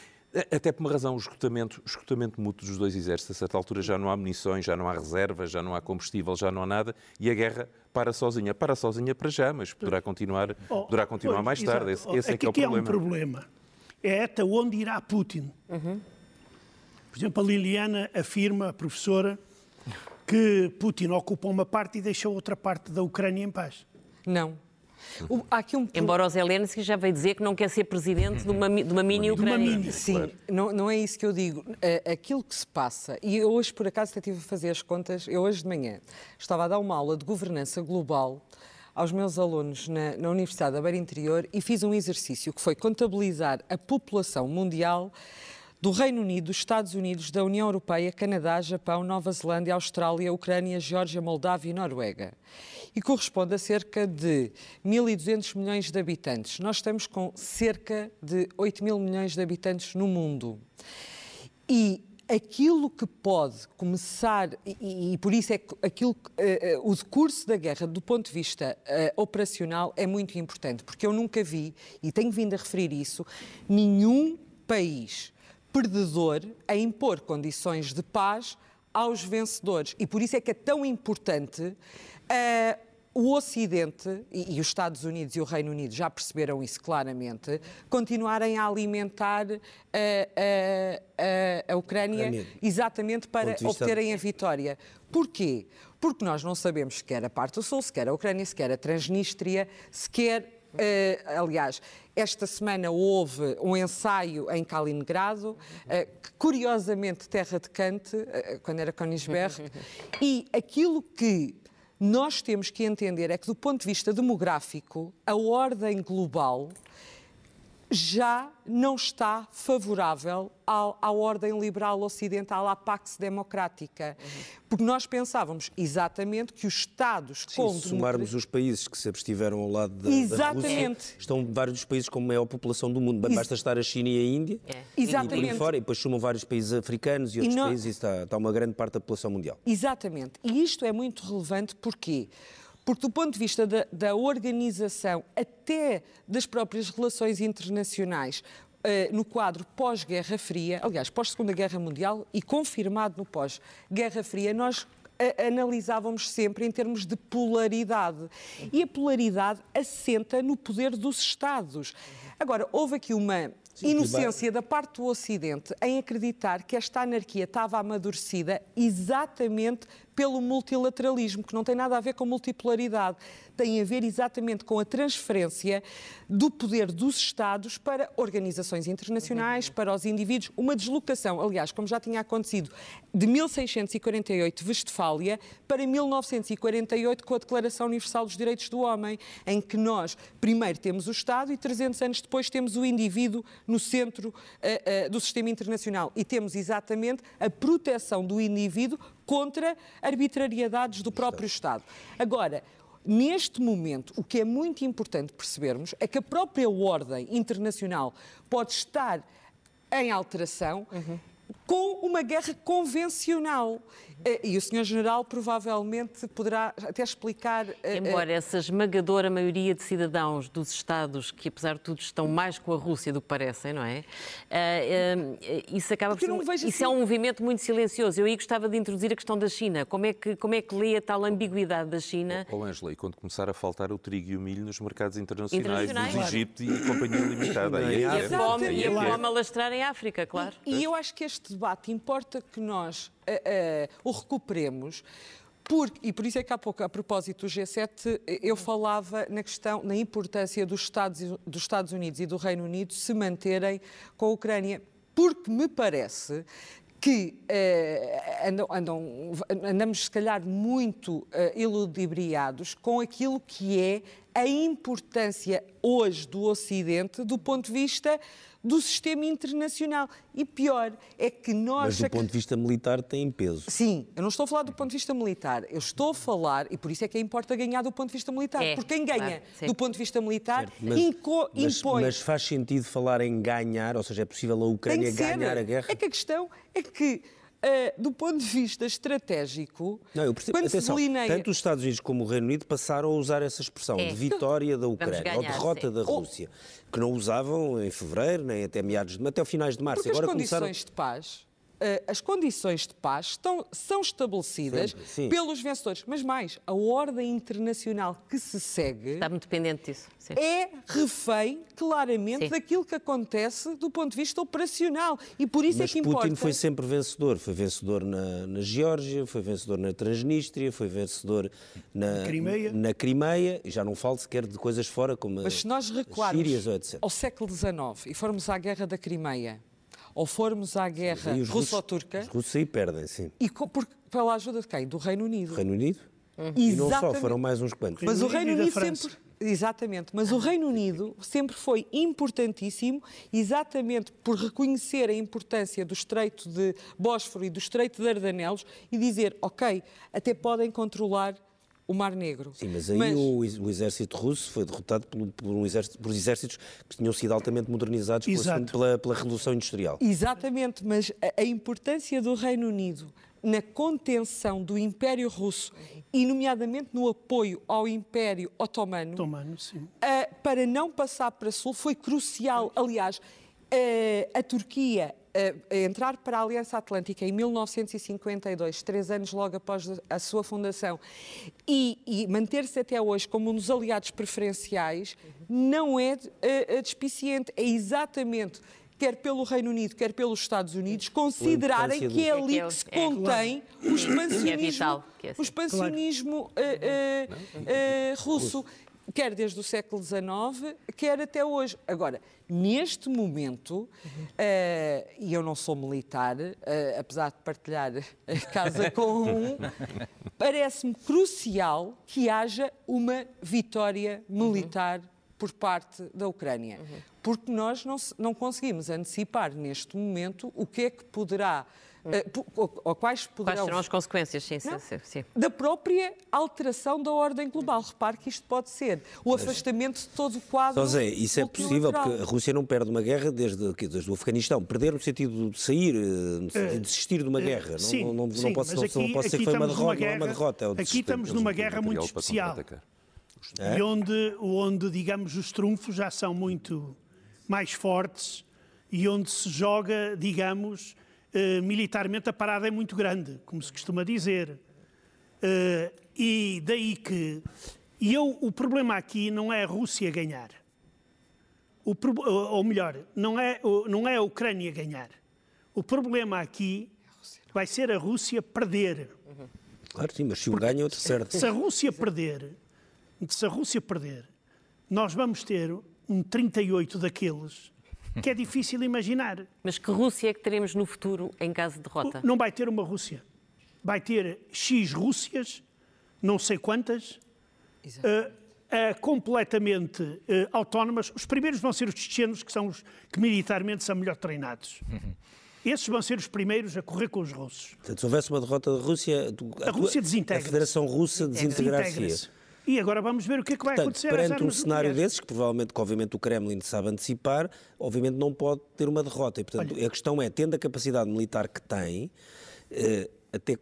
Até por uma razão, o esgotamento, o esgotamento mútuo dos dois exércitos. A certa altura já não há munições, já não há reservas, já não há combustível, já não há nada e a guerra para sozinha. Para sozinha para já, mas poderá continuar, oh, poderá continuar pois, mais tarde. Esse, esse é que é o problema. é um problema. É até onde irá Putin. Uhum. Por exemplo, a Liliana afirma, a professora, que Putin ocupa uma parte e deixa outra parte da Ucrânia em paz. Não. O, um... Embora o Zelensky já veio dizer que não quer ser presidente de uma, de uma mini Ucrânia. Sim, claro. não, não é isso que eu digo. Aquilo que se passa, e eu hoje por acaso até estive a fazer as contas, eu hoje de manhã estava a dar uma aula de governança global aos meus alunos na, na Universidade da Beira Interior e fiz um exercício que foi contabilizar a população mundial do Reino Unido, dos Estados Unidos, da União Europeia, Canadá, Japão, Nova Zelândia, Austrália, Ucrânia, Geórgia, Moldávia e Noruega. E corresponde a cerca de 1.200 milhões de habitantes. Nós estamos com cerca de 8 mil milhões de habitantes no mundo. E aquilo que pode começar, e, e, por isso é que aquilo, uh, o curso da guerra, do ponto de vista uh, operacional, é muito importante, porque eu nunca vi, e tenho vindo a referir isso, nenhum país perdedor a impor condições de paz aos vencedores. E por isso é que é tão importante uh, o Ocidente, e, e, os Estados Unidos e o Reino Unido já perceberam isso claramente, continuarem a alimentar uh, uh, a Ucrânia exatamente para obterem a vitória. Porquê? Porque nós não sabemos sequer a parte do Sul, sequer a Ucrânia, sequer a Transnistria, sequer Uh, aliás, esta semana houve um ensaio em Kaliningrado, uh, curiosamente terra de Kant, uh, quando era Königsberg, e aquilo que nós temos que entender é que, do ponto de vista demográfico, a ordem global já não está favorável ao, à ordem liberal ocidental, à Pax Democrática. Uhum. Porque nós pensávamos exatamente que os Estados Sim, com... se somarmos os países que se abstiveram ao lado da, exatamente. da Rússia, estão vários países com maior população do mundo. Basta estar a China e a Índia é. exatamente. e por aí fora, e depois somam vários países africanos e outros e países e está, está uma grande parte da população mundial. Exatamente. E isto é muito relevante porque porque, do ponto de vista da, da organização, até das próprias relações internacionais, Uh, no quadro pós-Guerra Fria, aliás, pós-Segunda Guerra Mundial e confirmado no pós-Guerra Fria, nós analisávamos sempre em termos de polaridade. E a polaridade assenta no poder dos Estados. Agora, houve aqui uma Sim, inocência da parte do Ocidente em acreditar que esta anarquia estava amadurecida exatamente pelo multilateralismo, que não tem nada a ver com multipolaridade, tem a ver exatamente com a transferência do poder dos Estados para organizações internacionais, para os indivíduos, uma deslocação, aliás, como já tinha acontecido, de 1648 Westfália para 1948 com a Declaração Universal dos Direitos do Homem, em que nós primeiro temos o Estado e 300 anos depois temos o indivíduo no centro uh, uh, do sistema internacional e temos exatamente a proteção do indivíduo contra arbitrariedades do próprio Estado. Agora, Neste momento, o que é muito importante percebermos é que a própria ordem internacional pode estar em alteração uhum. com uma guerra convencional. Eh, e o Sr. General provavelmente poderá até explicar. Eh, eh, Embora essa esmagadora maioria de cidadãos dos Estados, que apesar de tudo estão mais com a Rússia do que parecem, não é? Isso acaba por ser. Isso assim... é um movimento muito silencioso. Eu aí gostava de introduzir a questão da China. Como é que, como é que lê a tal ambiguidade da China? Oh, Angela, e quando começar a faltar o trigo e o milho nos mercados internacionais, internacionais? do Egito e Companhia Limitada. e, a é fome, e a fome a lastrar em África, claro. E, e eu acho que este debate importa que nós o recuperemos. Porque, e por isso é que há pouco, a propósito do G7, eu falava na questão, na importância dos Estados, dos Estados Unidos e do Reino Unido se manterem com a Ucrânia, porque me parece que uh, andam, andam, andamos, se calhar, muito uh, iludibriados com aquilo que é a importância hoje do Ocidente do ponto de vista do sistema internacional. E pior é que nós. Mas do ponto de vista militar tem peso. Sim, eu não estou a falar do ponto de vista militar, eu estou a falar, e por isso é que importa ganhar do ponto de vista militar. É, porque quem ganha claro, do ponto de vista militar mas, inco- mas- impõe. mas faz sentido falar em ganhar, ou seja, é possível a Ucrânia ser. ganhar a guerra? É que a questão é que, eh, do ponto de vista estratégico, Não, eu percebo. quando Atenção, se delineia... tanto os Estados Unidos como o Reino Unido passaram a usar essa expressão É. de vitória da Ucrânia, ou ganhar, derrota sim. da Rússia, que não usavam em fevereiro, nem até meados de até finais de março. Porque Agora as condições começaram. de paz, as condições de paz estão, são estabelecidas sim. pelos vencedores. Mas mais, a ordem internacional que se segue Está muito dependente disso. Sim. é refém claramente Sim. daquilo que acontece do ponto de vista operacional. E por isso Mas é que Putin importa. foi sempre vencedor. Foi vencedor na, na Geórgia, foi vencedor na Transnistria, foi vencedor na Crimeia. na Crimeia. E já não falo sequer de coisas fora como Mas se nós recuarmos Sírias ao século XIX e formos à guerra da Crimeia, ou formos à guerra russo-turca, Os russos aí perdem, sim. e co- por- pela ajuda de quem? Do Reino Unido. Reino Unido. E não só, foram mais uns quantos. Mas o Reino Unido sempre. Exatamente, mas o Reino Unido sempre foi importantíssimo, exatamente por reconhecer a importância do Estreito de Bósforo e do Estreito de Dardanelos e dizer, ok, até podem controlar o Mar Negro. Sim, mas aí O, ex- o exército russo foi derrotado por, por um exército, por exércitos que tinham sido altamente modernizados pela, pela, pela Revolução Industrial. Exatamente, mas a, a importância do Reino Unido na contenção do Império Russo e, nomeadamente, no apoio ao Império Otomano, Tomando, sim. Uh, para não passar para sul foi crucial. Aliás, a Turquia uh, a entrar para a Aliança Atlântica em 1952, três anos logo após a sua fundação, e, e manter-se até hoje como um dos aliados preferenciais, não é uh, uh, despiciente. É exatamente. Quer pelo Reino Unido, quer pelos Estados Unidos, considerarem que é ali É que se é- é contém o expansionismo, é assim. o expansionismo uh, uh, uh, russo quer desde o século XIX, quer até hoje. Agora, neste momento, eh, e eu não sou militar, eh, apesar de partilhar a casa com um, parece-me crucial que haja uma vitória militar por parte da Ucrânia. Porque nós não, não conseguimos antecipar neste momento o que é que poderá, po- ou, ou quais Quais poderão serão as consequências? Sim, sim, sim, sim. da própria alteração da ordem global. Repare que isto pode ser o afastamento de todo o quadro. Zé, isso é possível porque a Rússia não perde uma guerra desde, desde o Afeganistão. Perder no sentido de sair, eh, no sentido de desistir de uma guerra. Não- Sim, não, não, sim, não pode, mas não, não aqui- pode ser que aqui foi uma derrota, não é uma guerra- derrota. É aqui estamos numa guerra muito material para especial. É? E onde, onde, digamos, os trunfos já são muito mais fortes e onde se joga, digamos, eh, militarmente a parada é muito grande, como se costuma dizer. Eh, e daí que. E eu, o problema aqui não é a Rússia ganhar. O, pro- ou melhor, não é, o- não é a Ucrânia ganhar. O problema aqui vai ser a Rússia perder. Claro, sim, mas se um ganha, outro perde. Se a Rússia perder, se a Rússia perder, nós vamos ter um 38 daqueles que é difícil imaginar. Mas que Rússia é que teremos no futuro em caso de derrota? Não vai ter uma Rússia. Vai ter X Rússias, não sei quantas, eh, eh, completamente eh, autónomas. Os primeiros vão ser os chechenos, que são os que militarmente são melhor treinados. Esses vão ser os primeiros a correr com os russos. Portanto, se houvesse uma derrota da Rússia, tu- A Rússia. A Federação Russa desintegrar-se. Desintegra-se. E agora vamos ver o que é que vai Portanto, acontecer perante um cenário nucleares. desses, que provavelmente, que obviamente o Kremlin sabe antecipar, obviamente não pode ter uma derrota. E, portanto, a questão é, tendo a capacidade militar que tem, eh, até,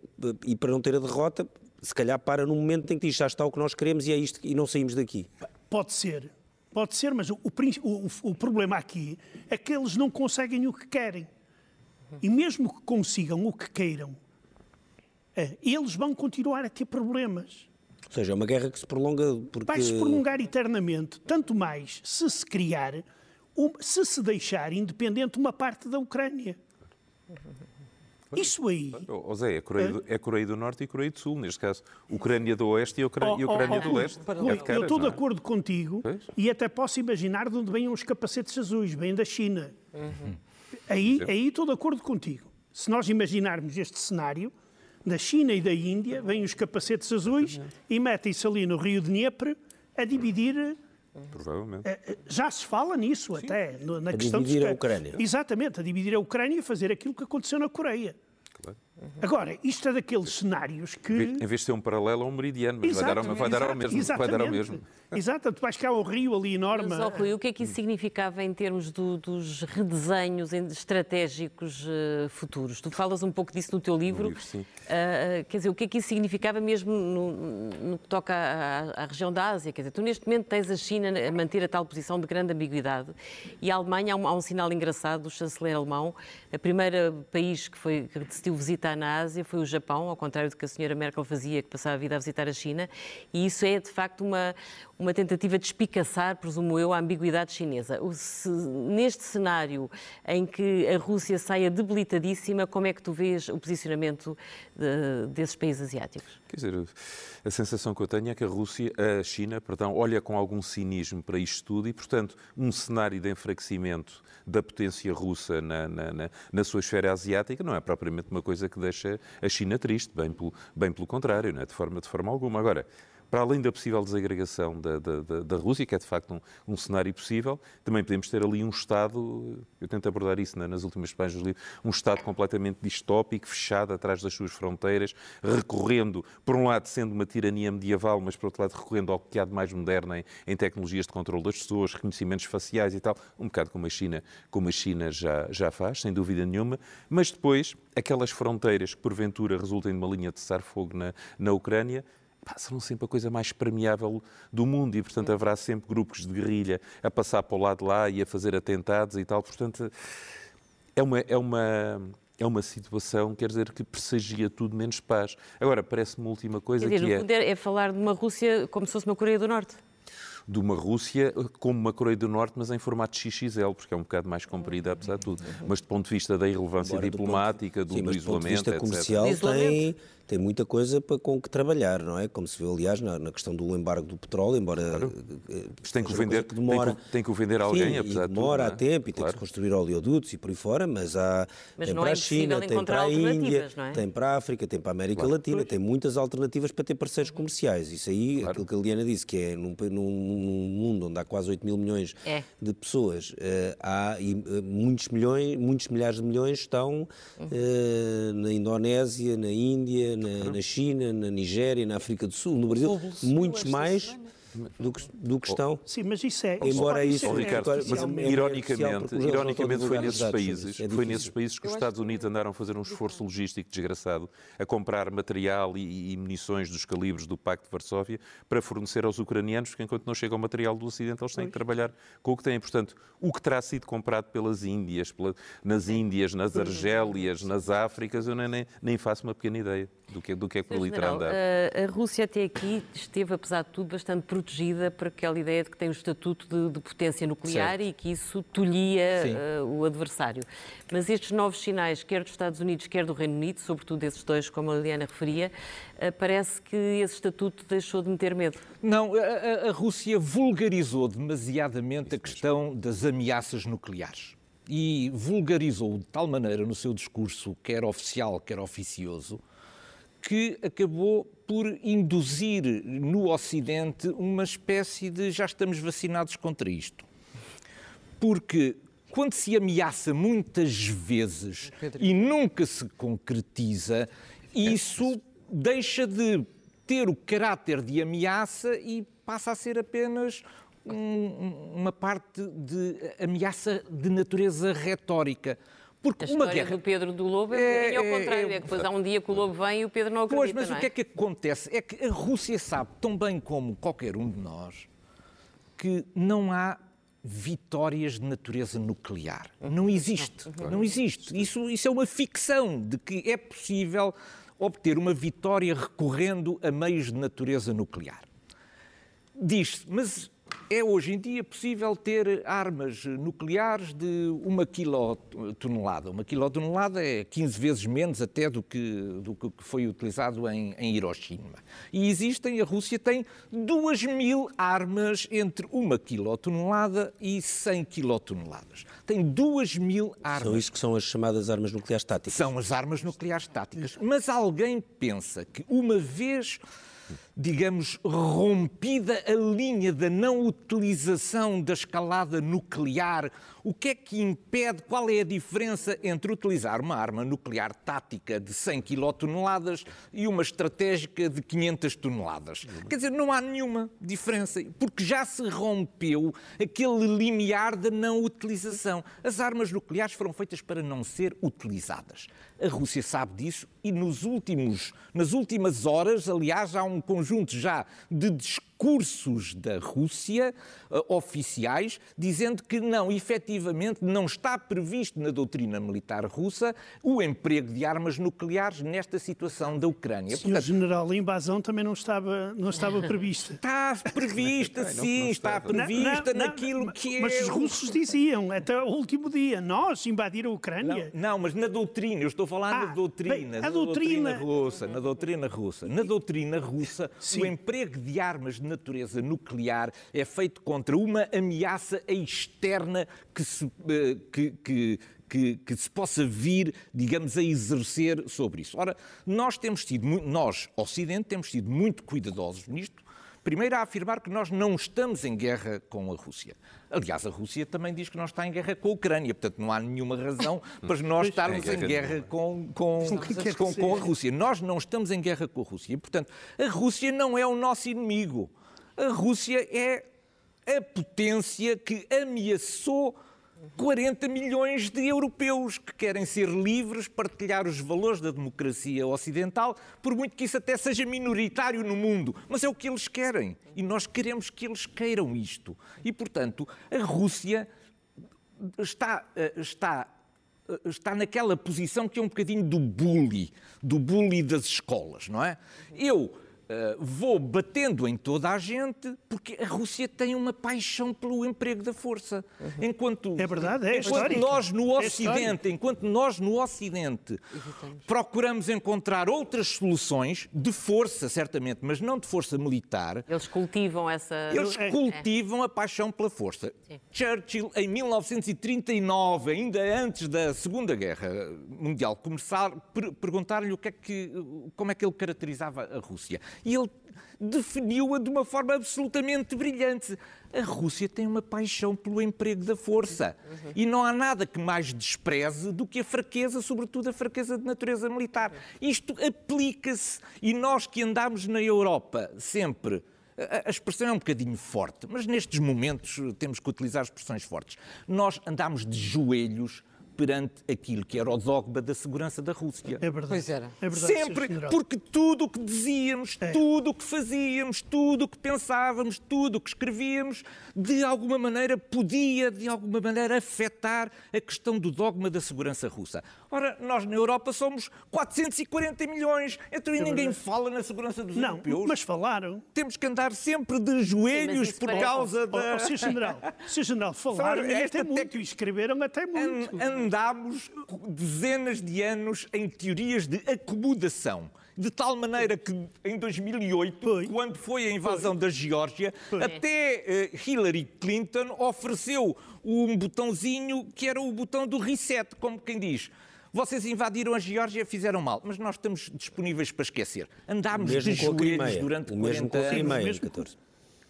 e para não ter a derrota, se calhar para no momento em que diz já está o que nós queremos e é isto e não saímos daqui. Pode ser, pode ser, mas o, o prin- o- o- o problema aqui é que eles não conseguem o que querem. E mesmo que consigam o que queiram, eh, eles vão continuar a ter problemas. Ou seja, é uma guerra que se prolonga porque... Vai se prolongar eternamente, tanto mais se se criar, se se deixar independente uma parte da Ucrânia. Isso aí. Zé, é Coreia, do, é Coreia do Norte e Coreia do Sul, neste caso. Ucrânia do Oeste e Ucrânia, e Oh, oh, Ucrânia oh, do Rui, Leste. É caras, eu estou de é? acordo contigo Pois. e até posso imaginar de onde vêm os capacetes azuis, vêm da China. Aí, aí estou de acordo contigo. Se nós imaginarmos este cenário, da China e da Índia, vêm os capacetes azuis e metem-se ali no rio de Dnieper a dividir Provavelmente. já se fala nisso até, no- na A questão dividir a Ucrânia. Exatamente, a dividir a Ucrânia e fazer aquilo que aconteceu na Coreia. Claro. Agora, isto é daqueles cenários que... Em vez de ser um paralelo a um meridiano, mas vai dar, ao- vai dar ao mesmo. Vai dar ao mesmo. Exato, tu vais cá ao rio ali enorme. Mas, ó, Rui, o que é que isso significava em termos do- dos redesenhos estratégicos eh, futuros? Tu falas um pouco disso no teu livro. livro, sim. Ah, quer dizer, o que é que isso significava mesmo no, no que toca à, à- à região da Ásia? Quer dizer, tu neste momento tens a China a manter a tal posição de grande ambiguidade e a Alemanha, há um, há um sinal engraçado do chanceler alemão. O primeiro país que, foi, que decidiu visitar na Ásia foi o Japão, ao contrário do que a senhora Merkel fazia, que passava a vida a visitar a China. E isso é, de facto, uma, uma tentativa de espicaçar, presumo eu, a ambiguidade chinesa. O- se- neste cenário em que a Rússia saia debilitadíssima, como é que tu vês o posicionamento de- desses países asiáticos? Quer dizer, a sensação que eu tenho é que a Rússia, a China, perdão, olha com algum cinismo para isto tudo e, portanto, um cenário de enfraquecimento da potência russa na, na, na, na sua esfera asiática não é propriamente uma coisa que deixa a China triste, bem pelo, bem pelo contrário, não é? de, forma, de forma alguma. Agora, para além da possível desagregação da, da, da, da Rússia, que é de facto um, um cenário possível, também podemos ter ali um Estado, eu tento abordar isso na- nas últimas páginas do livro, um Estado completamente distópico, fechado atrás das suas fronteiras, recorrendo, por um lado, sendo uma tirania medieval, mas por outro lado, recorrendo ao que há de mais moderno em, em tecnologias de controle das pessoas, reconhecimentos faciais e tal, um bocado como a China, como a China já, já faz, sem dúvida nenhuma, mas depois, aquelas fronteiras que porventura resultem de uma linha de cessar-fogo na, na Ucrânia, pá, serão sempre a coisa mais permeável do mundo e, portanto, haverá sempre grupos de guerrilha a passar para o lado de lá e a fazer atentados e tal. Portanto, é uma, é uma, é uma situação, quer dizer, que pressagia tudo menos paz. Agora, parece-me uma última coisa Quer dizer, que no é fundo é, é falar de uma Rússia como se fosse uma Coreia do Norte. de uma Rússia como uma Coreia do Norte, mas em formato XXL, porque é um bocado mais comprida, apesar de tudo. Mas do ponto de vista da irrelevância Embora do diplomática, ponto- do, sim, do mas do ponto de isolamento, vista etc. comercial Do isolamento. tem, tem muita coisa para, com que trabalhar, não é? Como se vê, aliás, na, na questão do embargo do petróleo, embora eh, Mas tem que o vender- que demora. tem que tem que o vender a alguém, Sim, apesar e de tudo, demora não é? há tempo e tem que Claro. se construir oleodutos e por aí fora, mas há Mas tem não para é a China, tem para a Índia, é? tem para a África, tem para a América Latina, tem muitas alternativas para ter parceiros comerciais. Isso aí, aquilo que a Liana disse, que é num, num- num mundo onde há quase 8 mil milhões É. de pessoas, eh, há e, eh, muitos milhões, muitos milhares de milhões estão eh, na Indonésia, na Índia, na, na China, na Nigéria, na África do Sul, no Brasil, muitos mais do que, do que estão. Sim, mas isso é. Embora isso isso- é, Oh, Ricardo, Agora, mas oficialmente- é ironicamente, ironicamente foi nesses sobre países. É foi nesses países que os Estados Unidos andaram a fazer um esforço logístico desgraçado a comprar material e, e munições dos calibres do Pacto de Varsóvia para fornecer aos ucranianos, porque enquanto não chega o material do Ocidente, eles têm que trabalhar com o que têm. Portanto, o que terá sido comprado pelas Índias, pela- nas Índias, nas Argélias, nas Áfricas, eu nem, nem, nem faço uma pequena ideia do que, do que é que por ali terá General, andado. a, Rússia até aqui esteve, apesar de tudo, bastante protegida por aquela ideia de que tem o estatuto de, de potência nuclear e que isso tolhia eh, o adversário. Mas estes novos sinais, quer dos Estados Unidos, quer do Reino Unido, sobretudo esses dois, como a Liliana referia, eh, parece que esse estatuto deixou de meter medo. Não, a, a- a Rússia vulgarizou demasiadamente a questão das ameaças nucleares. E vulgarizou de tal maneira no seu discurso, quer oficial, quer oficioso, que acabou por induzir no Ocidente uma espécie de já estamos vacinados contra isto. Porque quando se ameaça muitas vezes e nunca se concretiza, isso deixa de ter o caráter de ameaça e passa a ser apenas um- uma parte de ameaça de natureza retórica. Porque A uma guerra. do Pedro do Lobo é, É, é, ao é, contrário, é- é que depois há um dia que o Lobo vem e o Pedro não acredita, Pois, mas não o que é que acontece? É que a Rússia sabe tão bem como qualquer um de nós que não há vitórias de natureza nuclear. Não existe. Não existe. Isso, isso é uma ficção de que é possível obter uma vitória recorrendo a meios de natureza nuclear. Diz-se, mas é hoje em dia possível ter armas nucleares de uma quilotonelada. Uma quilotonelada é 15 vezes menos até do que, do que foi utilizado em, em Hiroshima. E existem, a Rússia tem 2 mil armas entre uma quilotonelada e 100 quilotoneladas. Tem 2 mil armas. São isso que são as chamadas armas nucleares táticas. São as armas nucleares táticas. Mas alguém pensa que uma vez digamos, rompida a linha da não utilização da escalada nuclear, o que é que impede, qual é a diferença entre utilizar uma arma nuclear tática de 100 quilotoneladas e uma estratégica de 500 toneladas? Quer dizer, não há nenhuma diferença, porque já se rompeu aquele limiar da não utilização. As armas nucleares foram feitas para não ser utilizadas. A Rússia sabe disso e nos últimos, nas últimas horas, aliás, há um conjunto já de discursos da Rússia uh, oficiais dizendo que não, efetivamente, não está previsto na doutrina militar russa o emprego de armas nucleares nesta situação da Ucrânia. Senhor Portanto, General, a invasão também não estava, não estava prevista. Está prevista, sim, está prevista não, não, naquilo não, que é. Mas os russos diziam, até o último dia, nós invadir a Ucrânia. Não, mas na doutrina, eu estou a falar ah, na doutrina. Bem, a na doutrina... doutrina russa, na doutrina russa. Na doutrina russa, sim. o emprego de armas de natureza nuclear é feito contra uma ameaça externa que se, eh, que, que, que, que, se possa vir, digamos, a exercer sobre isso. Ora, nós temos sido, nós, Ocidente, temos sido muito cuidadosos nisto, Primeiro, a afirmar que nós não estamos em guerra com a Rússia. Aliás, a Rússia também diz que não está em guerra com a Ucrânia, portanto, não há nenhuma razão para nós estarmos em guerra com, com, com, com a Rússia. Nós não estamos em guerra com a Rússia. Portanto, a Rússia não é o nosso inimigo. A Rússia é a potência que ameaçou 40 milhões de europeus que querem ser livres, partilhar os valores da democracia ocidental, por muito que isso até seja minoritário no mundo. Mas é o que eles querem. E nós queremos que eles queiram isto. E, portanto, a Rússia está, eh, está, eh, está naquela posição que é um bocadinho do bully, do bully das escolas, não é? Eu Uh, vou batendo em toda a gente porque a Rússia tem uma paixão pelo emprego da força. Uhum. Enquanto é verdade, é enquanto nós no é Ocidente, é enquanto nós no Ocidente procuramos encontrar outras soluções de força, certamente, mas não de força militar. Eles cultivam essa Eles é. cultivam a paixão pela força. Sim. Churchill em 1939, ainda antes da Segunda Guerra Mundial começar, per perguntar-lhe o que é que como é que ele caracterizava a Rússia. E ele definiu-a de uma forma absolutamente brilhante. A Rússia tem uma paixão pelo emprego da força. E não há nada que mais despreze do que a fraqueza, sobretudo a fraqueza de natureza militar. Isto aplica-se. E nós que andamos na Europa sempre. A expressão é um bocadinho forte, mas nestes momentos temos que utilizar expressões fortes. Nós andamos de joelhos perante aquilo que era o dogma da segurança da Rússia. É verdade. Pois era. É verdade, Sempre, porque tudo o que dizíamos, é. tudo o que fazíamos, tudo o que pensávamos, tudo o que escrevíamos, de alguma maneira podia, de alguma maneira, afetar a questão do dogma da segurança russa. Ora, nós na Europa somos 440 milhões, então é ninguém fala na segurança dos não, europeus. mas falaram. Temos que andar sempre de joelhos Sim, por parece... causa da... Oh, oh, Sr. General, Sr. General, falaram e até muito, escreveram até muito. Andámos dezenas de anos em teorias de acomodação. De tal maneira que em 2008, foi. quando foi a invasão foi. da Geórgia, até uh, Hillary Clinton ofereceu um botãozinho que era o botão do reset, como quem diz vocês invadiram a Geórgia, fizeram mal, mas nós estamos disponíveis para esquecer. Andámos de joelhos durante o 40 anos. 14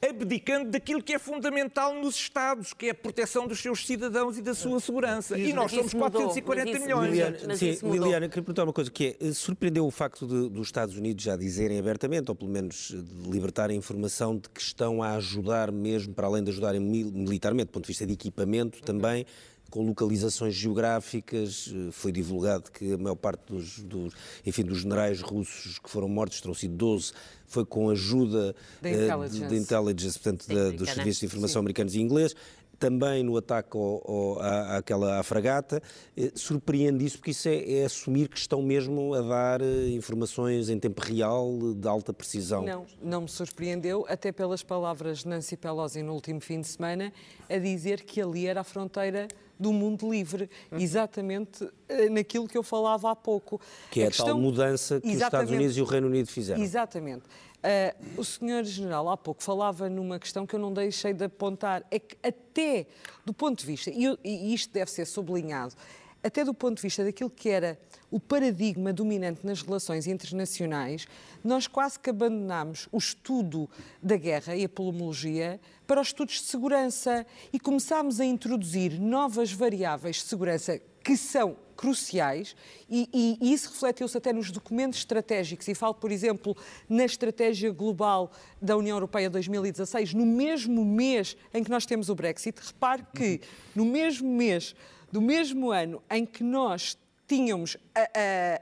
abdicando daquilo que é fundamental nos Estados, que é a proteção dos seus cidadãos e da sua segurança. E nós somos 440 milhões. Liliana, sim, Liliana, queria perguntar uma coisa, que é, surpreendeu o facto de, dos Estados Unidos já dizerem abertamente, ou pelo menos libertarem informação de que estão a ajudar mesmo, para além de ajudarem militarmente, do ponto de vista de equipamento também, com localizações geográficas. Eh, foi divulgado que a maior parte dos, dos, enfim, dos generais russos que foram mortos, terão sido 12, foi com ajuda da intelligence, de, intelligence portanto, da, dos serviços de informação Sim. americanos e ingleses também no ataque ao, ao, à, àquela, à fragata. Eh, surpreende isso, porque isso é, é, assumir que estão mesmo a dar eh, informações em tempo real, de alta precisão. Não, não me surpreendeu, até pelas palavras de Nancy Pelosi no último fim de semana, a dizer que ali era a fronteira do mundo livre, uhum. exatamente eh, naquilo que eu falava há pouco. Que é a, questão... tal mudança que os Estados Unidos e o Reino Unido fizeram. Exatamente. Uh, o senhor general há pouco falava numa questão que eu não deixei de apontar, é que até do ponto de vista, e, e isto deve ser sublinhado, até do ponto de vista daquilo que era o paradigma dominante nas relações internacionais, nós quase que abandonámos o estudo da guerra e a polomologia para os estudos de segurança. E começámos a introduzir novas variáveis de segurança que são cruciais e, e, e isso refletiu-se até nos documentos estratégicos e falo, por exemplo, na estratégia global da União Europeia 2016, no mesmo mês em que nós temos o Brexit. Repare que no mesmo mês do mesmo ano em que nós tínhamos a,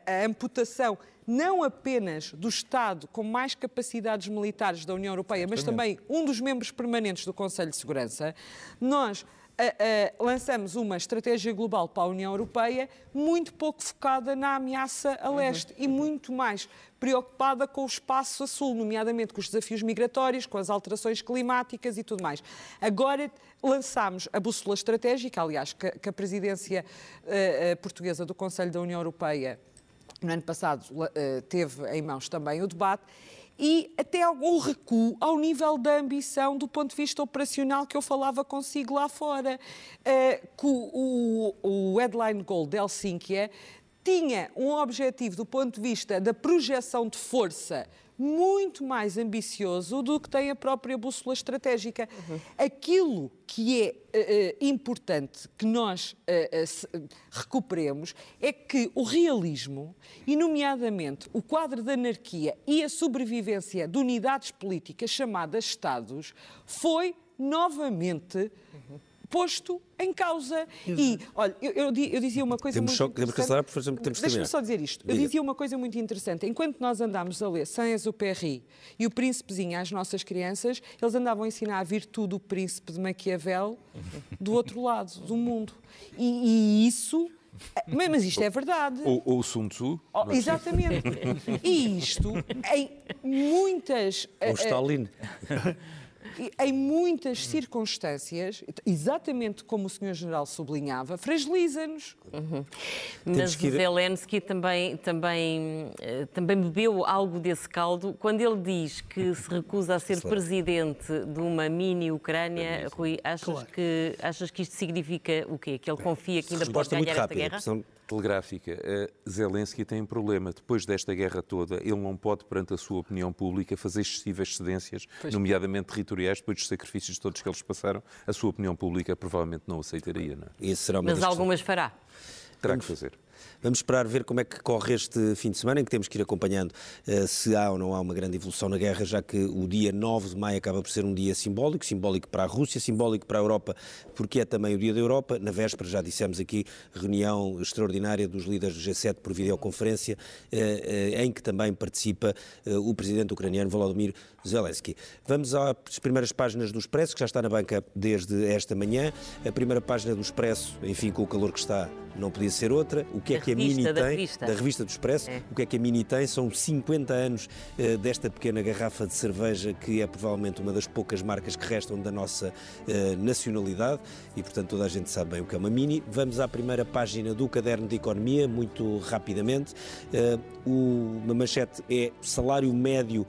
a, a amputação não apenas do Estado com mais capacidades militares da União Europeia, mas também um dos membros permanentes do Conselho de Segurança, nós Uh, uh, lançamos uma estratégia global para a União Europeia muito pouco focada na ameaça a leste uhum. e muito mais preocupada com o espaço a sul, nomeadamente com os desafios migratórios, com as alterações climáticas e tudo mais. Agora lançámos a bússola estratégica, aliás, que, que a presidência uh, portuguesa do Conselho da União Europeia no ano passado teve em mãos também o debate e até algum recuo ao nível da ambição do ponto de vista operacional que eu falava consigo lá fora. Uh, o, o, headline goal de Helsínquia tinha um objetivo do ponto de vista da projeção de força muito mais ambicioso do que tem a própria bússola estratégica. Uhum. Aquilo que é uh, importante que nós uh, recuperemos é que o realismo, e nomeadamente o quadro da anarquia e a sobrevivência de unidades políticas chamadas Estados, foi novamente uhum posto em causa. Exato. E, olha, eu, eu, eu, dizia uma coisa temos muito só, interessante. Temos que acelerar, temos Deixa-me só dizer isto. Diga. Eu dizia uma coisa muito interessante. Enquanto nós andámos a ler Saint-Exupéry e o Príncipezinho às nossas crianças, eles andavam a ensinar a virtude do príncipe de Maquiavel do outro lado do mundo. e, e isso... Mas isto é verdade. Ou, ou Sun Tzu. Oh, exatamente. E isto, em muitas. Ou Stalin. em muitas circunstâncias, exatamente como o Sr. General sublinhava, fragiliza-nos. Uhum. Mas ir... Zelensky também, também, eh, também bebeu algo desse caldo quando ele diz que se recusa a ser presidente de uma mini-Ucrânia. Rui, achas, claro. que, achas que isto significa o quê? Que ele confia que ainda pode ganhar esta guerra? telegráfica. Uh, Zelensky tem um problema. Depois desta guerra toda, ele não pode, perante a sua opinião pública, fazer excessivas cedências, pois nomeadamente territoriais, depois dos sacrifícios todos que eles passaram. A sua opinião pública provavelmente não aceitaria. Não é? Mas algumas fará. Terá que fazer. Vamos esperar ver como é que corre este fim de semana, em que temos que ir acompanhando uh, se há ou não há uma grande evolução na guerra, já que o dia 9 de maio acaba por ser um dia simbólico, simbólico para a Rússia, simbólico para a Europa, porque é também o dia da Europa. Na véspera, já dissemos aqui, reunião extraordinária dos líderes do G7 por videoconferência, uh, uh, em que também participa o presidente ucraniano Volodymyr Zelensky. Vamos às primeiras páginas do Expresso, que já está na banca desde esta manhã. A primeira página do Expresso, enfim, com o calor que está, não podia ser outra. O que é que a Mini da tem? Revista. Da revista do Expresso. É. O que é que a Mini tem? São 50 anos uh, desta pequena garrafa de cerveja, que é provavelmente uma das poucas marcas que restam da nossa uh, nacionalidade e, portanto, toda a gente sabe bem o que é uma Mini. Vamos à primeira página do caderno de economia, muito rapidamente. Uh, o, uma manchete é salário médio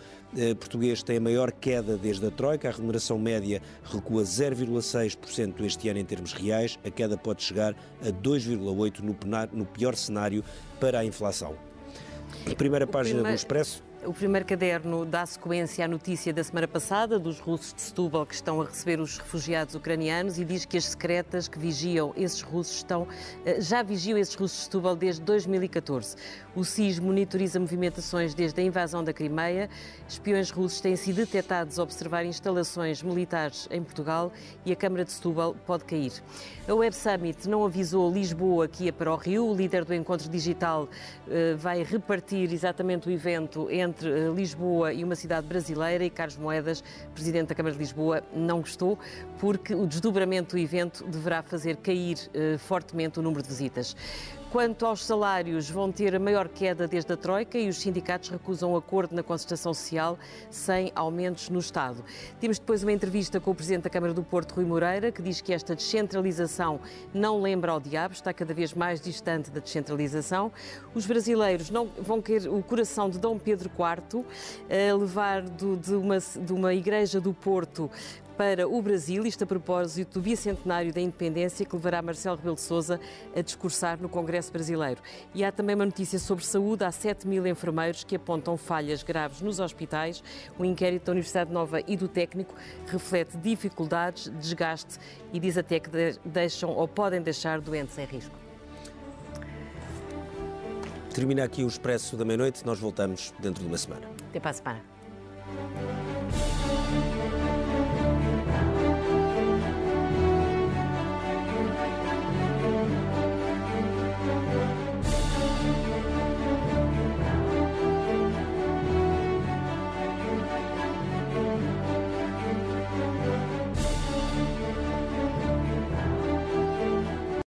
português tem a maior queda desde a Troika. A remuneração média recua 0,6% este ano em termos reais. A queda pode chegar a 2,8% no, no pior cenário para a inflação. Primeira página do Expresso. O primeiro caderno dá sequência à notícia da semana passada dos russos de Setúbal que estão a receber os refugiados ucranianos e diz que as secretas que vigiam esses russos estão, eh, já vigiam esses russos de Setúbal desde 2014. O SIS monitoriza movimentações desde a invasão da Crimeia. Espiões russos têm sido detectados a observar instalações militares em Portugal e a Câmara de Setúbal pode cair. A Web Summit não avisou Lisboa que ia para o Rio. O líder do encontro digital eh, vai repartir exatamente o evento entre entre eh, Lisboa e uma cidade brasileira e Carlos Moedas, presidente da Câmara de Lisboa, não gostou porque o desdobramento do evento deverá fazer cair eh, fortemente o número de visitas. Quanto aos salários, vão ter a maior queda desde a Troika e os sindicatos recusam acordo na concertação social sem aumentos no Estado. Temos depois uma entrevista com o Presidente da Câmara do Porto, Rui Moreira, que diz que esta descentralização não lembra ao diabo, está cada vez mais distante da descentralização. Os brasileiros não vão querer o coração de Dom Pedro IV, levar do, de, uma, de uma igreja do Porto para o Brasil, isto a propósito do bicentenário da independência que levará Marcelo Rebelo de Sousa a discursar no Congresso Brasileiro. E há também uma notícia sobre saúde. Há 7 mil enfermeiros que apontam falhas graves nos hospitais. O inquérito da Universidade Nova e do Técnico reflete dificuldades, desgaste e diz até que deixam ou podem deixar doentes em risco. Termina aqui o Expresso da Meia-Noite. Nós voltamos dentro de uma semana. Até para a semana.